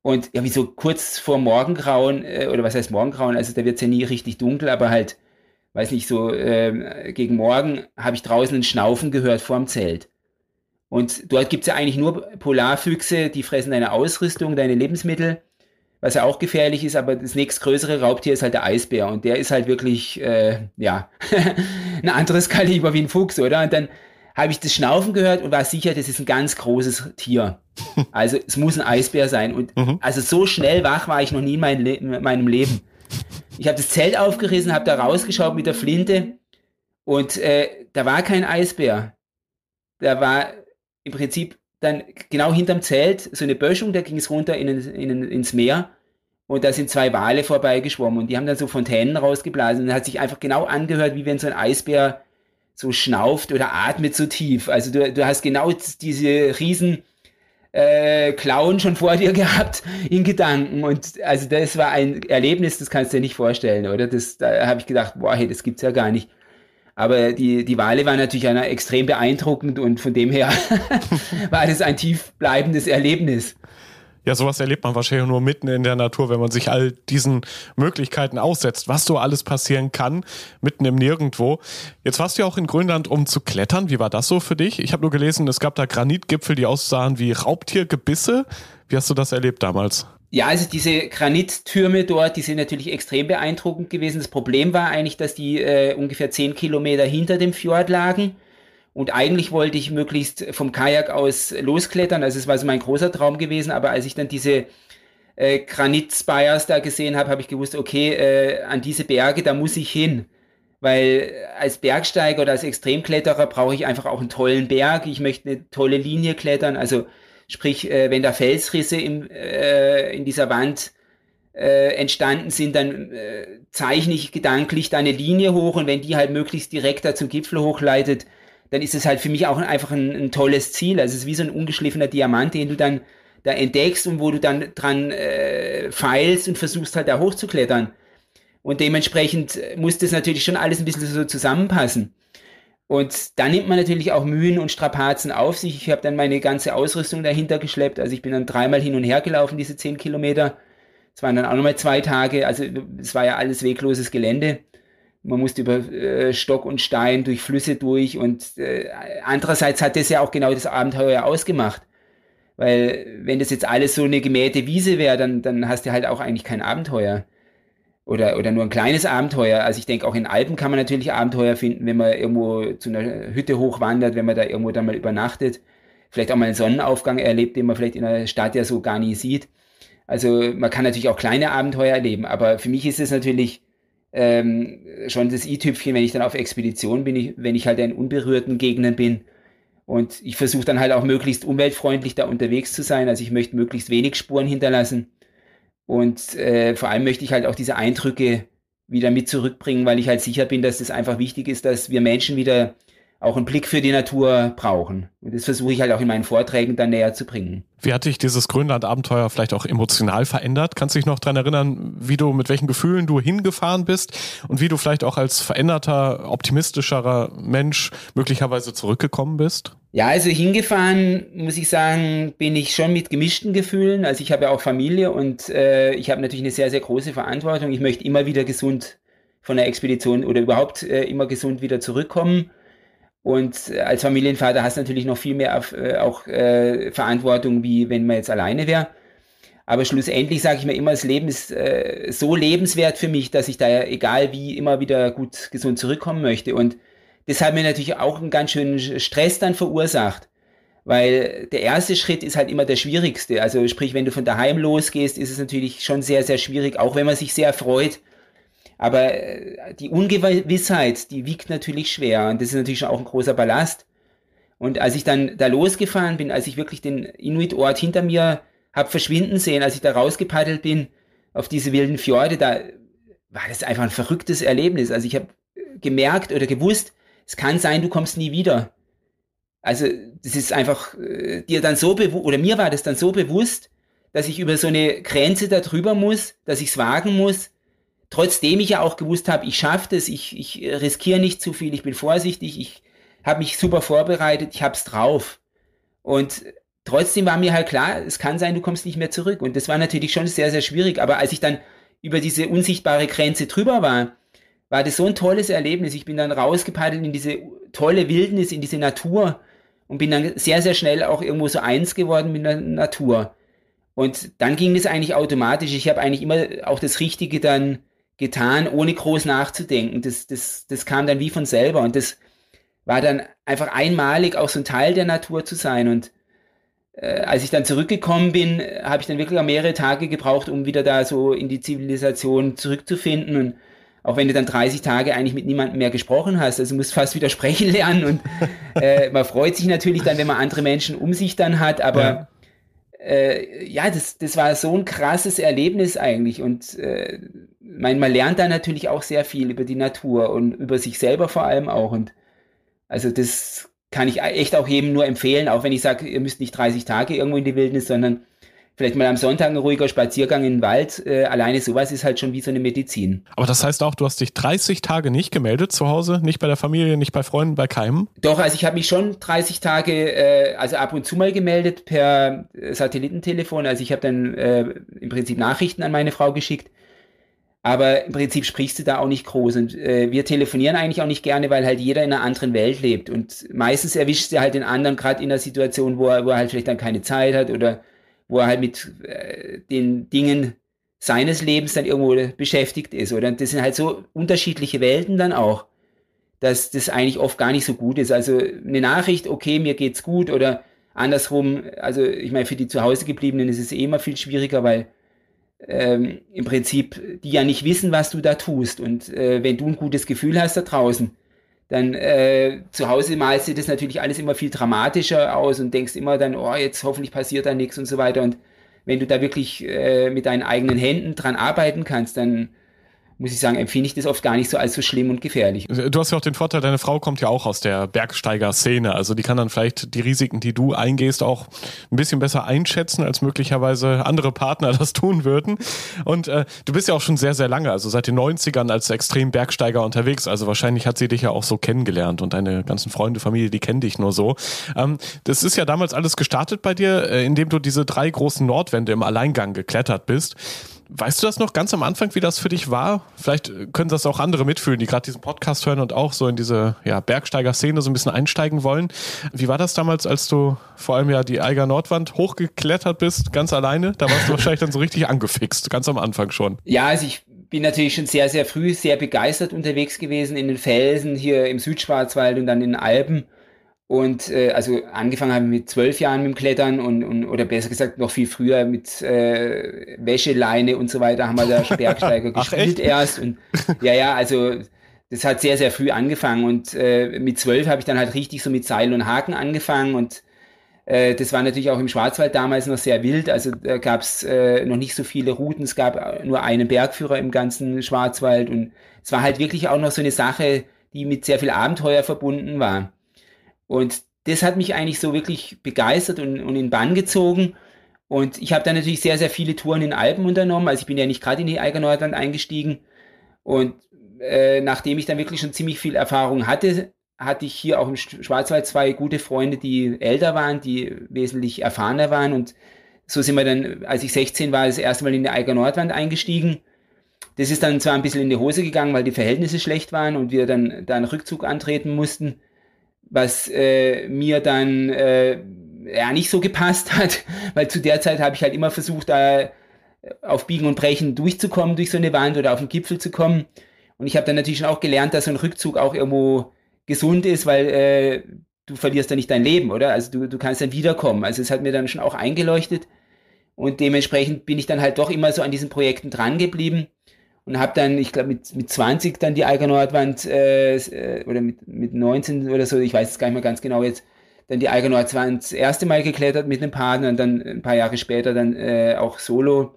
Und ja, wie so kurz vor Morgengrauen, äh, oder was heißt Morgengrauen, also da wird es ja nie richtig dunkel, aber halt, weiß nicht, so äh, gegen Morgen habe ich draußen ein Schnaufen gehört vorm Zelt. Und dort gibt es ja eigentlich nur Polarfüchse, die fressen deine Ausrüstung, deine Lebensmittel was ja auch gefährlich ist, aber das nächstgrößere Raubtier ist halt der Eisbär und der ist halt wirklich, äh, ja, ein anderes Kaliber wie ein Fuchs, oder? Und dann habe ich das Schnaufen gehört und war sicher, das ist ein ganz großes Tier. Also es muss ein Eisbär sein. Und mhm. also so schnell wach war ich noch nie in, mein Le in meinem Leben. Ich habe das Zelt aufgerissen, habe da rausgeschaut mit der Flinte und äh, da war kein Eisbär. Da war im Prinzip dann genau hinterm Zelt so eine Böschung, da ging es runter in, in, ins Meer und da sind zwei Wale vorbeigeschwommen und die haben dann so Fontänen rausgeblasen und hat sich einfach genau angehört, wie wenn so ein Eisbär so schnauft oder atmet so tief. Also du, du hast genau diese riesen äh, Clown schon vor dir gehabt in Gedanken und also das war ein Erlebnis, das kannst du dir nicht vorstellen, oder? Das, da habe ich gedacht, boah, hey, das gibt's ja gar nicht. Aber die, die Wale waren natürlich einer extrem beeindruckend und von dem her war das ein tief bleibendes Erlebnis. Ja, sowas erlebt man wahrscheinlich nur mitten in der Natur, wenn man sich all diesen Möglichkeiten aussetzt, was so alles passieren kann, mitten im Nirgendwo. Jetzt warst du ja auch in Grönland, um zu klettern. Wie war das so für dich? Ich habe nur gelesen, es gab da Granitgipfel, die aussahen wie Raubtiergebisse. Wie hast du das erlebt damals? Ja, also diese Granittürme dort, die sind natürlich extrem beeindruckend gewesen. Das Problem war eigentlich, dass die äh, ungefähr zehn Kilometer hinter dem Fjord lagen. Und eigentlich wollte ich möglichst vom Kajak aus losklettern. Also es war so mein großer Traum gewesen. Aber als ich dann diese äh, Granit-Spires da gesehen habe, habe ich gewusst, okay, äh, an diese Berge, da muss ich hin. Weil als Bergsteiger oder als Extremkletterer brauche ich einfach auch einen tollen Berg. Ich möchte eine tolle Linie klettern. Also sprich, äh, wenn da Felsrisse im, äh, in dieser Wand äh, entstanden sind, dann äh, zeichne ich gedanklich da eine Linie hoch und wenn die halt möglichst direkt da zum Gipfel hochleitet, dann ist es halt für mich auch einfach ein, ein tolles Ziel. Also es ist wie so ein ungeschliffener Diamant, den du dann da entdeckst und wo du dann dran äh, feilst und versuchst halt da hochzuklettern. Und dementsprechend muss das natürlich schon alles ein bisschen so zusammenpassen. Und dann nimmt man natürlich auch Mühen und Strapazen auf sich. Ich habe dann meine ganze Ausrüstung dahinter geschleppt. Also ich bin dann dreimal hin und her gelaufen, diese zehn Kilometer. Es waren dann auch nochmal zwei Tage. Also es war ja alles wegloses Gelände. Man musste über äh, Stock und Stein durch Flüsse durch und äh, andererseits hat das ja auch genau das Abenteuer ausgemacht. Weil wenn das jetzt alles so eine gemähte Wiese wäre, dann, dann hast du halt auch eigentlich kein Abenteuer. Oder, oder nur ein kleines Abenteuer. Also ich denke, auch in Alpen kann man natürlich Abenteuer finden, wenn man irgendwo zu einer Hütte hochwandert, wenn man da irgendwo dann mal übernachtet. Vielleicht auch mal einen Sonnenaufgang erlebt, den man vielleicht in der Stadt ja so gar nie sieht. Also man kann natürlich auch kleine Abenteuer erleben, aber für mich ist es natürlich ähm, schon das i-Tüpfchen, wenn ich dann auf Expedition bin, ich, wenn ich halt in unberührten Gegenden bin. Und ich versuche dann halt auch möglichst umweltfreundlich da unterwegs zu sein. Also ich möchte möglichst wenig Spuren hinterlassen. Und äh, vor allem möchte ich halt auch diese Eindrücke wieder mit zurückbringen, weil ich halt sicher bin, dass es einfach wichtig ist, dass wir Menschen wieder auch einen Blick für die Natur brauchen. Und das versuche ich halt auch in meinen Vorträgen dann näher zu bringen. Wie hat dich dieses Grönland-Abenteuer vielleicht auch emotional verändert? Kannst du dich noch daran erinnern, wie du, mit welchen Gefühlen du hingefahren bist und wie du vielleicht auch als veränderter, optimistischerer Mensch möglicherweise zurückgekommen bist? Ja, also hingefahren, muss ich sagen, bin ich schon mit gemischten Gefühlen. Also ich habe ja auch Familie und äh, ich habe natürlich eine sehr, sehr große Verantwortung. Ich möchte immer wieder gesund von der Expedition oder überhaupt äh, immer gesund wieder zurückkommen. Und äh, als Familienvater hast du natürlich noch viel mehr äh, auch äh, Verantwortung, wie wenn man jetzt alleine wäre. Aber schlussendlich sage ich mir immer, das Leben ist äh, so lebenswert für mich, dass ich da egal wie immer wieder gut gesund zurückkommen möchte. Und das hat mir natürlich auch einen ganz schönen Stress dann verursacht. Weil der erste Schritt ist halt immer der schwierigste. Also sprich, wenn du von daheim losgehst, ist es natürlich schon sehr, sehr schwierig, auch wenn man sich sehr freut, aber äh, die Ungewissheit, die wiegt natürlich schwer und das ist natürlich auch ein großer Ballast. Und als ich dann da losgefahren bin, als ich wirklich den Inuit-Ort hinter mir habe verschwinden sehen, als ich da rausgepaddelt bin auf diese wilden Fjorde, da war das einfach ein verrücktes Erlebnis. Also ich habe gemerkt oder gewusst, es kann sein, du kommst nie wieder. Also das ist einfach äh, dir dann so bewusst, oder mir war das dann so bewusst, dass ich über so eine Grenze da drüber muss, dass ich es wagen muss, trotzdem ich ja auch gewusst habe, ich schaffe das, ich, ich riskiere nicht zu viel, ich bin vorsichtig, ich habe mich super vorbereitet, ich habe es drauf. Und trotzdem war mir halt klar, es kann sein, du kommst nicht mehr zurück. Und das war natürlich schon sehr, sehr schwierig. Aber als ich dann über diese unsichtbare Grenze drüber war, war das so ein tolles Erlebnis. Ich bin dann rausgepaddelt in diese tolle Wildnis, in diese Natur und bin dann sehr, sehr schnell auch irgendwo so eins geworden mit der Natur. Und dann ging das eigentlich automatisch. Ich habe eigentlich immer auch das Richtige dann getan, ohne groß nachzudenken. Das, das, das kam dann wie von selber und das war dann einfach einmalig auch so ein Teil der Natur zu sein. Und äh, als ich dann zurückgekommen bin, habe ich dann wirklich auch mehrere Tage gebraucht, um wieder da so in die Zivilisation zurückzufinden. Und auch wenn du dann 30 Tage eigentlich mit niemandem mehr gesprochen hast, also musst fast wieder sprechen lernen. Und äh, man freut sich natürlich dann, wenn man andere Menschen um sich dann hat, aber ja äh, ja, das, das war so ein krasses Erlebnis eigentlich. Und äh, mein, man lernt da natürlich auch sehr viel über die Natur und über sich selber vor allem auch. Und also das kann ich echt auch jedem nur empfehlen, auch wenn ich sage, ihr müsst nicht 30 Tage irgendwo in die Wildnis, sondern vielleicht mal am Sonntag ein ruhiger Spaziergang in den Wald. Äh, alleine sowas ist halt schon wie so eine Medizin. Aber das heißt auch, du hast dich 30 Tage nicht gemeldet zu Hause, nicht bei der Familie, nicht bei Freunden, bei keinem? Doch, also ich habe mich schon 30 Tage, äh, also ab und zu mal gemeldet per Satellitentelefon. Also ich habe dann äh, im Prinzip Nachrichten an meine Frau geschickt. Aber im Prinzip sprichst du da auch nicht groß. Und äh, wir telefonieren eigentlich auch nicht gerne, weil halt jeder in einer anderen Welt lebt. Und meistens erwischt du halt den anderen gerade in einer Situation, wo er, wo er halt vielleicht dann keine Zeit hat oder wo er halt mit äh, den Dingen seines Lebens dann irgendwo beschäftigt ist. Oder das sind halt so unterschiedliche Welten dann auch, dass das eigentlich oft gar nicht so gut ist. Also eine Nachricht, okay, mir geht's gut oder andersrum, also ich meine, für die zu Hause gebliebenen ist es eh immer viel schwieriger, weil ähm, im Prinzip die ja nicht wissen, was du da tust. Und äh, wenn du ein gutes Gefühl hast da draußen, dann äh, zu Hause malst du das natürlich alles immer viel dramatischer aus und denkst immer dann, oh, jetzt hoffentlich passiert da nichts und so weiter. Und wenn du da wirklich äh, mit deinen eigenen Händen dran arbeiten kannst, dann muss ich sagen, empfinde ich das oft gar nicht so als so schlimm und gefährlich. Du hast ja auch den Vorteil, deine Frau kommt ja auch aus der Bergsteiger-Szene. Also die kann dann vielleicht die Risiken, die du eingehst, auch ein bisschen besser einschätzen, als möglicherweise andere Partner das tun würden. Und äh, du bist ja auch schon sehr, sehr lange, also seit den 90ern als Extrem-Bergsteiger unterwegs. Also wahrscheinlich hat sie dich ja auch so kennengelernt und deine ganzen Freunde, Familie, die kennen dich nur so. Ähm, das ist ja damals alles gestartet bei dir, äh, indem du diese drei großen Nordwände im Alleingang geklettert bist. Weißt du das noch ganz am Anfang, wie das für dich war? Vielleicht können das auch andere mitfühlen, die gerade diesen Podcast hören und auch so in diese ja, Bergsteiger-Szene so ein bisschen einsteigen wollen. Wie war das damals, als du vor allem ja die Eiger Nordwand hochgeklettert bist, ganz alleine? Da warst du wahrscheinlich dann so richtig angefixt, ganz am Anfang schon. Ja, also ich bin natürlich schon sehr, sehr früh sehr begeistert unterwegs gewesen in den Felsen hier im Südschwarzwald und dann in den Alpen. Und äh, also angefangen haben wir mit zwölf Jahren mit dem Klettern und, und oder besser gesagt noch viel früher mit äh, Wäscheleine und so weiter haben wir da Bergsteiger gespielt erst. Und ja, ja, also das hat sehr, sehr früh angefangen. Und äh, mit zwölf habe ich dann halt richtig so mit Seil und Haken angefangen und äh, das war natürlich auch im Schwarzwald damals noch sehr wild. Also da gab es äh, noch nicht so viele Routen. Es gab nur einen Bergführer im ganzen Schwarzwald. Und es war halt wirklich auch noch so eine Sache, die mit sehr viel Abenteuer verbunden war. Und das hat mich eigentlich so wirklich begeistert und, und in Bann gezogen. Und ich habe dann natürlich sehr, sehr viele Touren in Alpen unternommen. Also ich bin ja nicht gerade in die Eiger Nordwand eingestiegen. Und äh, nachdem ich dann wirklich schon ziemlich viel Erfahrung hatte, hatte ich hier auch im Schwarzwald zwei gute Freunde, die älter waren, die wesentlich erfahrener waren. Und so sind wir dann, als ich 16 war, das erste Mal in die Eiger Nordwand eingestiegen. Das ist dann zwar ein bisschen in die Hose gegangen, weil die Verhältnisse schlecht waren und wir dann da einen Rückzug antreten mussten was äh, mir dann äh, ja nicht so gepasst hat, weil zu der Zeit habe ich halt immer versucht, da auf Biegen und Brechen durchzukommen durch so eine Wand oder auf den Gipfel zu kommen. Und ich habe dann natürlich schon auch gelernt, dass so ein Rückzug auch irgendwo gesund ist, weil äh, du verlierst dann nicht dein Leben, oder? Also du, du kannst dann wiederkommen. Also es hat mir dann schon auch eingeleuchtet. Und dementsprechend bin ich dann halt doch immer so an diesen Projekten dran geblieben und habe dann, ich glaube, mit, mit 20 dann die Eiger Nordwand äh, äh, oder mit, mit 19 oder so, ich weiß es gar nicht mehr ganz genau jetzt, dann die Eiger Nordwand das erste Mal geklettert mit einem Partner und dann ein paar Jahre später dann äh, auch solo.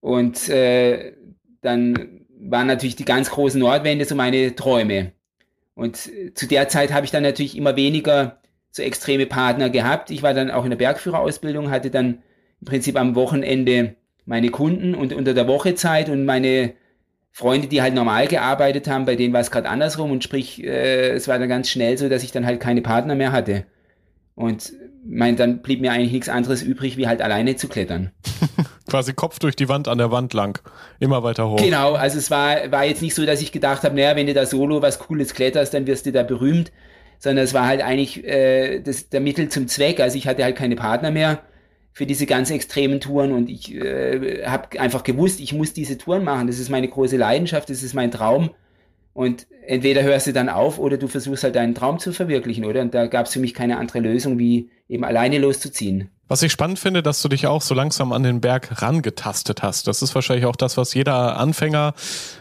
Und äh, dann waren natürlich die ganz großen Nordwände so meine Träume. Und zu der Zeit habe ich dann natürlich immer weniger so extreme Partner gehabt. Ich war dann auch in der Bergführerausbildung, hatte dann im Prinzip am Wochenende meine Kunden und unter der Woche Zeit und meine Freunde, die halt normal gearbeitet haben, bei denen war es gerade andersrum und sprich, äh, es war dann ganz schnell so, dass ich dann halt keine Partner mehr hatte. Und mein, dann blieb mir eigentlich nichts anderes übrig, wie halt alleine zu klettern. Quasi Kopf durch die Wand an der Wand lang. Immer weiter hoch. Genau, also es war, war jetzt nicht so, dass ich gedacht habe, naja, wenn du da solo was Cooles kletterst, dann wirst du da berühmt, sondern es war halt eigentlich äh, das, der Mittel zum Zweck. Also ich hatte halt keine Partner mehr für diese ganz extremen Touren und ich äh, habe einfach gewusst, ich muss diese Touren machen. Das ist meine große Leidenschaft, das ist mein Traum. Und entweder hörst du dann auf oder du versuchst halt deinen Traum zu verwirklichen, oder? Und da gab es für mich keine andere Lösung, wie eben alleine loszuziehen. Was ich spannend finde, dass du dich auch so langsam an den Berg rangetastet hast. Das ist wahrscheinlich auch das, was jeder Anfänger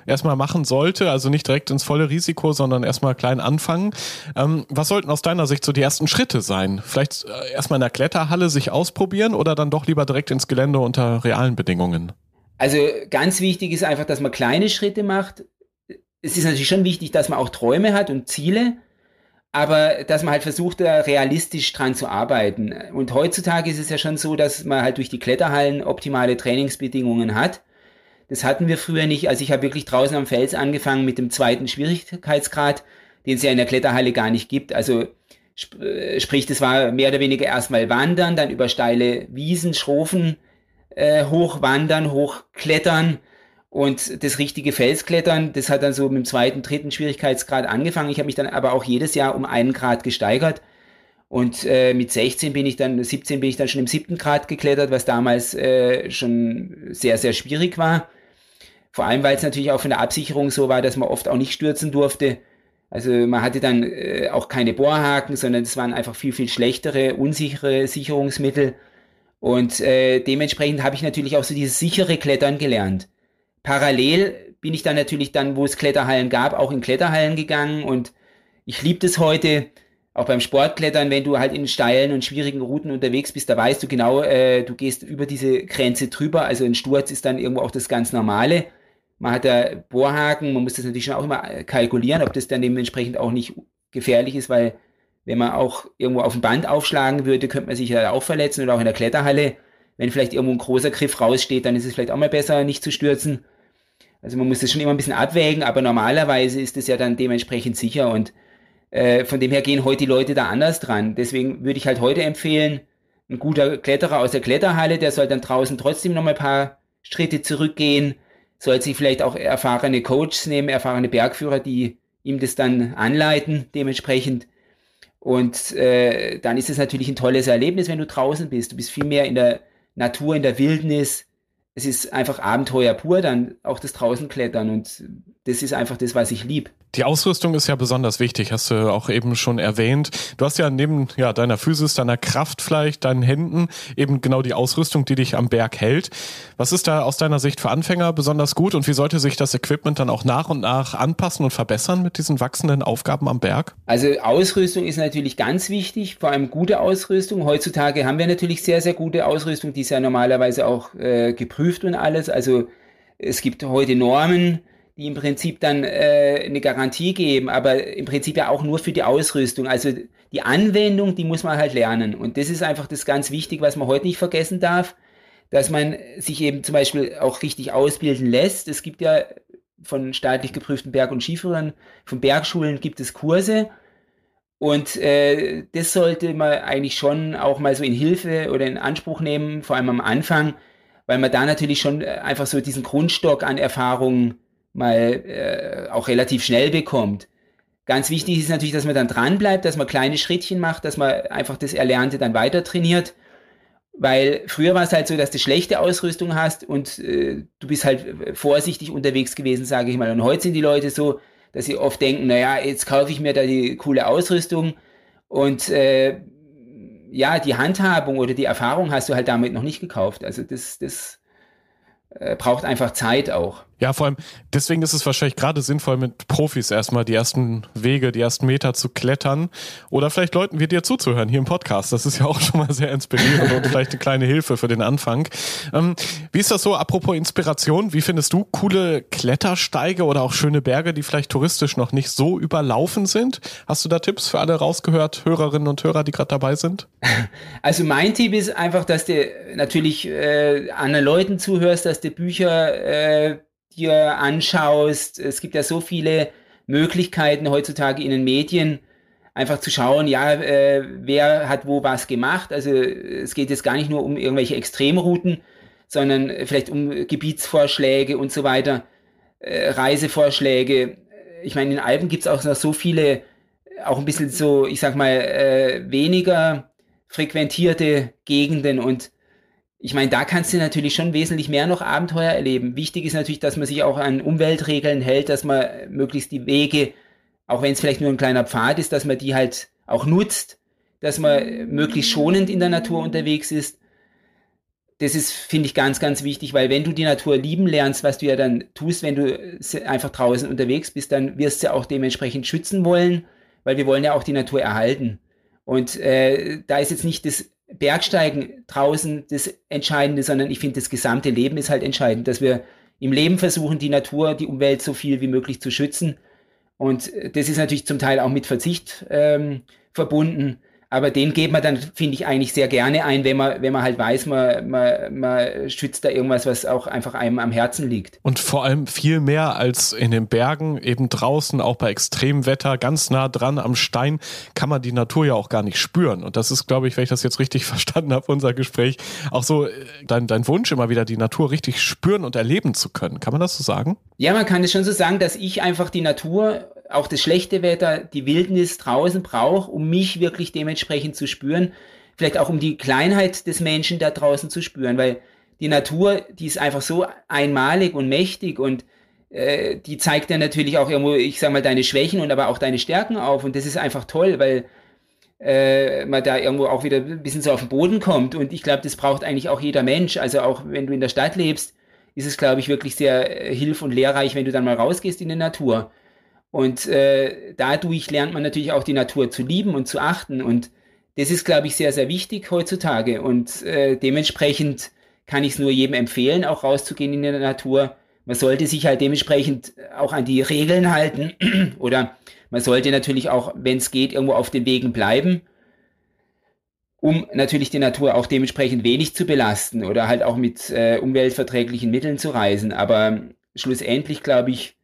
erstmal machen sollte. Also nicht direkt ins volle Risiko, sondern erstmal klein anfangen. Ähm, was sollten aus deiner Sicht so die ersten Schritte sein? Vielleicht äh, erstmal in der Kletterhalle sich ausprobieren oder dann doch lieber direkt ins Gelände unter realen Bedingungen? Also ganz wichtig ist einfach, dass man kleine Schritte macht. Es ist natürlich schon wichtig, dass man auch Träume hat und Ziele aber dass man halt versucht, da realistisch dran zu arbeiten. Und heutzutage ist es ja schon so, dass man halt durch die Kletterhallen optimale Trainingsbedingungen hat. Das hatten wir früher nicht. Also ich habe wirklich draußen am Fels angefangen mit dem zweiten Schwierigkeitsgrad, den es ja in der Kletterhalle gar nicht gibt. Also sp äh, sprich, das war mehr oder weniger erstmal wandern, dann über steile Wiesen, Schrofen äh, hochwandern, hochklettern und das richtige Felsklettern, das hat dann so mit dem zweiten, dritten Schwierigkeitsgrad angefangen. Ich habe mich dann aber auch jedes Jahr um einen Grad gesteigert. Und äh, mit 16 bin ich dann, 17 bin ich dann schon im siebten Grad geklettert, was damals äh, schon sehr, sehr schwierig war. Vor allem, weil es natürlich auch von der Absicherung so war, dass man oft auch nicht stürzen durfte. Also man hatte dann äh, auch keine Bohrhaken, sondern es waren einfach viel, viel schlechtere, unsichere Sicherungsmittel. Und äh, dementsprechend habe ich natürlich auch so dieses sichere Klettern gelernt. Parallel bin ich dann natürlich dann, wo es Kletterhallen gab, auch in Kletterhallen gegangen und ich liebe das heute, auch beim Sportklettern, wenn du halt in steilen und schwierigen Routen unterwegs bist, da weißt du genau, äh, du gehst über diese Grenze drüber. Also ein Sturz ist dann irgendwo auch das ganz Normale. Man hat da Bohrhaken, man muss das natürlich schon auch immer äh, kalkulieren, ob das dann dementsprechend auch nicht gefährlich ist, weil wenn man auch irgendwo auf dem Band aufschlagen würde, könnte man sich ja auch verletzen oder auch in der Kletterhalle. Wenn vielleicht irgendwo ein großer Griff raussteht, dann ist es vielleicht auch mal besser, nicht zu stürzen. Also man muss das schon immer ein bisschen abwägen, aber normalerweise ist es ja dann dementsprechend sicher und äh, von dem her gehen heute die Leute da anders dran. Deswegen würde ich halt heute empfehlen, ein guter Kletterer aus der Kletterhalle, der soll dann draußen trotzdem noch mal ein paar Schritte zurückgehen, soll sich vielleicht auch erfahrene Coaches nehmen, erfahrene Bergführer, die ihm das dann anleiten dementsprechend. Und äh, dann ist es natürlich ein tolles Erlebnis, wenn du draußen bist. Du bist viel mehr in der Natur, in der Wildnis es ist einfach Abenteuer pur, dann auch das draußen klettern und das ist einfach das, was ich lieb. Die Ausrüstung ist ja besonders wichtig, hast du auch eben schon erwähnt. Du hast ja neben ja, deiner Physis, deiner Kraft vielleicht, deinen Händen eben genau die Ausrüstung, die dich am Berg hält. Was ist da aus deiner Sicht für Anfänger besonders gut und wie sollte sich das Equipment dann auch nach und nach anpassen und verbessern mit diesen wachsenden Aufgaben am Berg? Also Ausrüstung ist natürlich ganz wichtig, vor allem gute Ausrüstung. Heutzutage haben wir natürlich sehr, sehr gute Ausrüstung, die ist ja normalerweise auch äh, geprüft und alles. Also es gibt heute Normen, die im Prinzip dann äh, eine Garantie geben, aber im Prinzip ja auch nur für die Ausrüstung. Also die Anwendung, die muss man halt lernen. Und das ist einfach das ganz wichtig, was man heute nicht vergessen darf, dass man sich eben zum Beispiel auch richtig ausbilden lässt. Es gibt ja von staatlich geprüften Berg- und Skiführern, von Bergschulen gibt es Kurse. Und äh, das sollte man eigentlich schon auch mal so in Hilfe oder in Anspruch nehmen, vor allem am Anfang, weil man da natürlich schon äh, einfach so diesen Grundstock an Erfahrungen mal äh, auch relativ schnell bekommt. Ganz wichtig ist natürlich, dass man dann dran bleibt, dass man kleine Schrittchen macht, dass man einfach das Erlernte dann weiter trainiert. Weil früher war es halt so, dass du schlechte Ausrüstung hast und äh, du bist halt vorsichtig unterwegs gewesen, sage ich mal. Und heute sind die Leute so, dass sie oft denken, naja, jetzt kaufe ich mir da die coole Ausrüstung und äh, ja, die Handhabung oder die Erfahrung hast du halt damit noch nicht gekauft. Also das, das äh, braucht einfach Zeit auch. Ja, vor allem deswegen ist es wahrscheinlich gerade sinnvoll, mit Profis erstmal die ersten Wege, die ersten Meter zu klettern oder vielleicht Leuten wie dir zuzuhören hier im Podcast. Das ist ja auch schon mal sehr inspirierend und vielleicht eine kleine Hilfe für den Anfang. Ähm, wie ist das so, apropos Inspiration, wie findest du coole Klettersteige oder auch schöne Berge, die vielleicht touristisch noch nicht so überlaufen sind? Hast du da Tipps für alle rausgehört, Hörerinnen und Hörer, die gerade dabei sind? Also mein Tipp ist einfach, dass du natürlich äh, anderen Leuten zuhörst, dass du Bücher äh, dir anschaust. Es gibt ja so viele Möglichkeiten heutzutage in den Medien, einfach zu schauen, ja, äh, wer hat wo was gemacht. Also es geht jetzt gar nicht nur um irgendwelche Extremrouten, sondern vielleicht um Gebietsvorschläge und so weiter, äh, Reisevorschläge. Ich meine, in Alpen gibt es auch noch so viele, auch ein bisschen so, ich sag mal, äh, weniger frequentierte Gegenden und ich meine, da kannst du natürlich schon wesentlich mehr noch Abenteuer erleben. Wichtig ist natürlich, dass man sich auch an Umweltregeln hält, dass man möglichst die Wege, auch wenn es vielleicht nur ein kleiner Pfad ist, dass man die halt auch nutzt, dass man möglichst schonend in der Natur unterwegs ist. Das ist, finde ich, ganz, ganz wichtig, weil wenn du die Natur lieben lernst, was du ja dann tust, wenn du einfach draußen unterwegs bist, dann wirst du auch dementsprechend schützen wollen, weil wir wollen ja auch die Natur erhalten. Und äh, da ist jetzt nicht das Bergsteigen draußen das Entscheidende, sondern ich finde, das gesamte Leben ist halt entscheidend, dass wir im Leben versuchen, die Natur, die Umwelt so viel wie möglich zu schützen. Und das ist natürlich zum Teil auch mit Verzicht ähm, verbunden. Aber den geht man dann, finde ich, eigentlich sehr gerne ein, wenn man, wenn man halt weiß, man, man, man schützt da irgendwas, was auch einfach einem am Herzen liegt. Und vor allem viel mehr als in den Bergen, eben draußen, auch bei extremem Wetter, ganz nah dran am Stein, kann man die Natur ja auch gar nicht spüren. Und das ist, glaube ich, wenn ich das jetzt richtig verstanden habe, unser Gespräch, auch so äh, dein, dein Wunsch, immer wieder die Natur richtig spüren und erleben zu können. Kann man das so sagen? Ja, man kann es schon so sagen, dass ich einfach die Natur auch das schlechte Wetter, die Wildnis draußen brauche, um mich wirklich dementsprechend zu spüren. Vielleicht auch um die Kleinheit des Menschen da draußen zu spüren, weil die Natur, die ist einfach so einmalig und mächtig und äh, die zeigt ja natürlich auch irgendwo, ich sag mal, deine Schwächen und aber auch deine Stärken auf und das ist einfach toll, weil äh, man da irgendwo auch wieder ein bisschen so auf den Boden kommt und ich glaube, das braucht eigentlich auch jeder Mensch, also auch wenn du in der Stadt lebst, ist es, glaube ich, wirklich sehr äh, hilf- und lehrreich, wenn du dann mal rausgehst in die Natur. Und äh, dadurch lernt man natürlich auch die Natur zu lieben und zu achten. Und das ist, glaube ich, sehr, sehr wichtig heutzutage. Und äh, dementsprechend kann ich es nur jedem empfehlen, auch rauszugehen in der Natur. Man sollte sich halt dementsprechend auch an die Regeln halten. Oder man sollte natürlich auch, wenn es geht, irgendwo auf den Wegen bleiben, um natürlich die Natur auch dementsprechend wenig zu belasten oder halt auch mit äh, umweltverträglichen Mitteln zu reisen. Aber schlussendlich, glaube ich,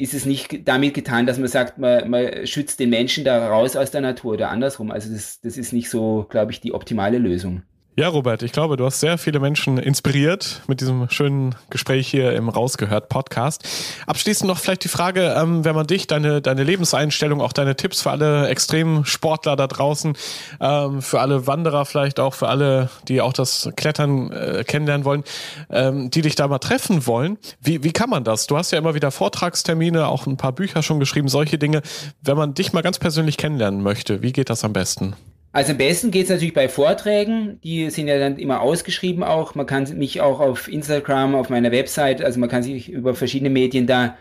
ist es nicht damit getan, dass man sagt, man, man schützt den Menschen da raus aus der Natur oder andersrum. Also das, das ist nicht so, glaube ich, die optimale Lösung. Ja, Robert, ich glaube, du hast sehr viele Menschen inspiriert mit diesem schönen Gespräch hier im Rausgehört Podcast. Abschließend noch vielleicht die Frage, ähm, wenn man dich, deine, deine Lebenseinstellung, auch deine Tipps für alle Extremsportler da draußen, ähm, für alle Wanderer vielleicht auch, für alle, die auch das Klettern äh, kennenlernen wollen, ähm, die dich da mal treffen wollen. Wie, wie kann man das? Du hast ja immer wieder Vortragstermine, auch ein paar Bücher schon geschrieben, solche Dinge. Wenn man dich mal ganz persönlich kennenlernen möchte, wie geht das am besten? Also am besten geht es natürlich bei Vorträgen, die sind ja dann immer ausgeschrieben auch. Man kann mich auch auf Instagram, auf meiner Website, also man kann sich über verschiedene Medien da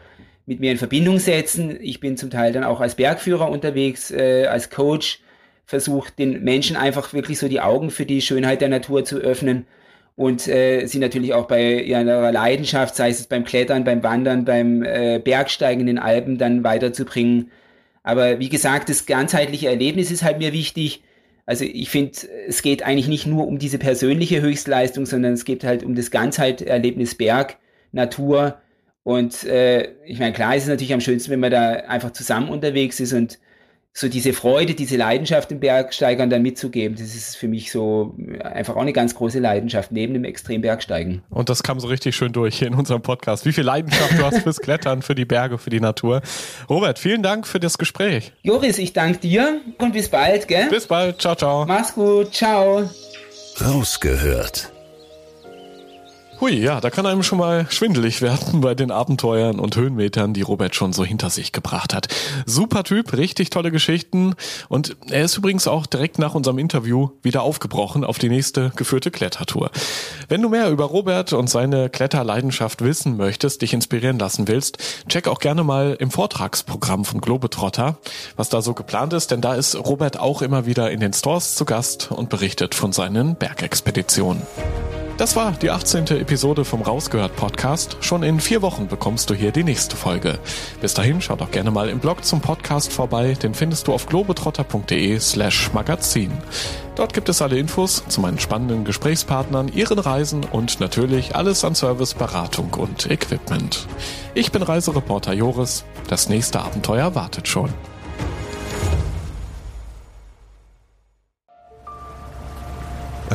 mit mir in Verbindung setzen. Ich bin zum Teil dann auch als Bergführer unterwegs, äh, als Coach, versuche den Menschen einfach wirklich so die Augen für die Schönheit der Natur zu öffnen und äh, sie natürlich auch bei ihrer Leidenschaft, sei es beim Klettern, beim Wandern, beim äh, Bergsteigen in den Alpen dann weiterzubringen. Aber wie gesagt, das ganzheitliche Erlebnis ist halt mir wichtig also ich finde, es geht eigentlich nicht nur um diese persönliche Höchstleistung, sondern es geht halt um das Ganzheiterlebnis Berg, Natur. Und äh, ich meine, klar ist es natürlich am schönsten, wenn man da einfach zusammen unterwegs ist und so diese Freude, diese Leidenschaft den Bergsteigern dann mitzugeben, das ist für mich so einfach auch eine ganz große Leidenschaft neben dem Extrembergsteigen. Und das kam so richtig schön durch hier in unserem Podcast. Wie viel Leidenschaft du hast fürs Klettern, für die Berge, für die Natur. Robert, vielen Dank für das Gespräch. Joris, ich danke dir und bis bald, gell? Bis bald. Ciao, ciao. Mach's gut. Ciao. Rausgehört. Hui, ja, da kann einem schon mal schwindelig werden bei den Abenteuern und Höhenmetern, die Robert schon so hinter sich gebracht hat. Super Typ, richtig tolle Geschichten und er ist übrigens auch direkt nach unserem Interview wieder aufgebrochen auf die nächste geführte Klettertour. Wenn du mehr über Robert und seine Kletterleidenschaft wissen möchtest, dich inspirieren lassen willst, check auch gerne mal im Vortragsprogramm von Globetrotter, was da so geplant ist, denn da ist Robert auch immer wieder in den Stores zu Gast und berichtet von seinen Bergexpeditionen. Das war die 18. Episode vom Rausgehört Podcast. Schon in vier Wochen bekommst du hier die nächste Folge. Bis dahin schau doch gerne mal im Blog zum Podcast vorbei. Den findest du auf globetrotter.de slash magazin. Dort gibt es alle Infos zu meinen spannenden Gesprächspartnern, ihren Reisen und natürlich alles an Service, Beratung und Equipment. Ich bin Reisereporter Joris. Das nächste Abenteuer wartet schon.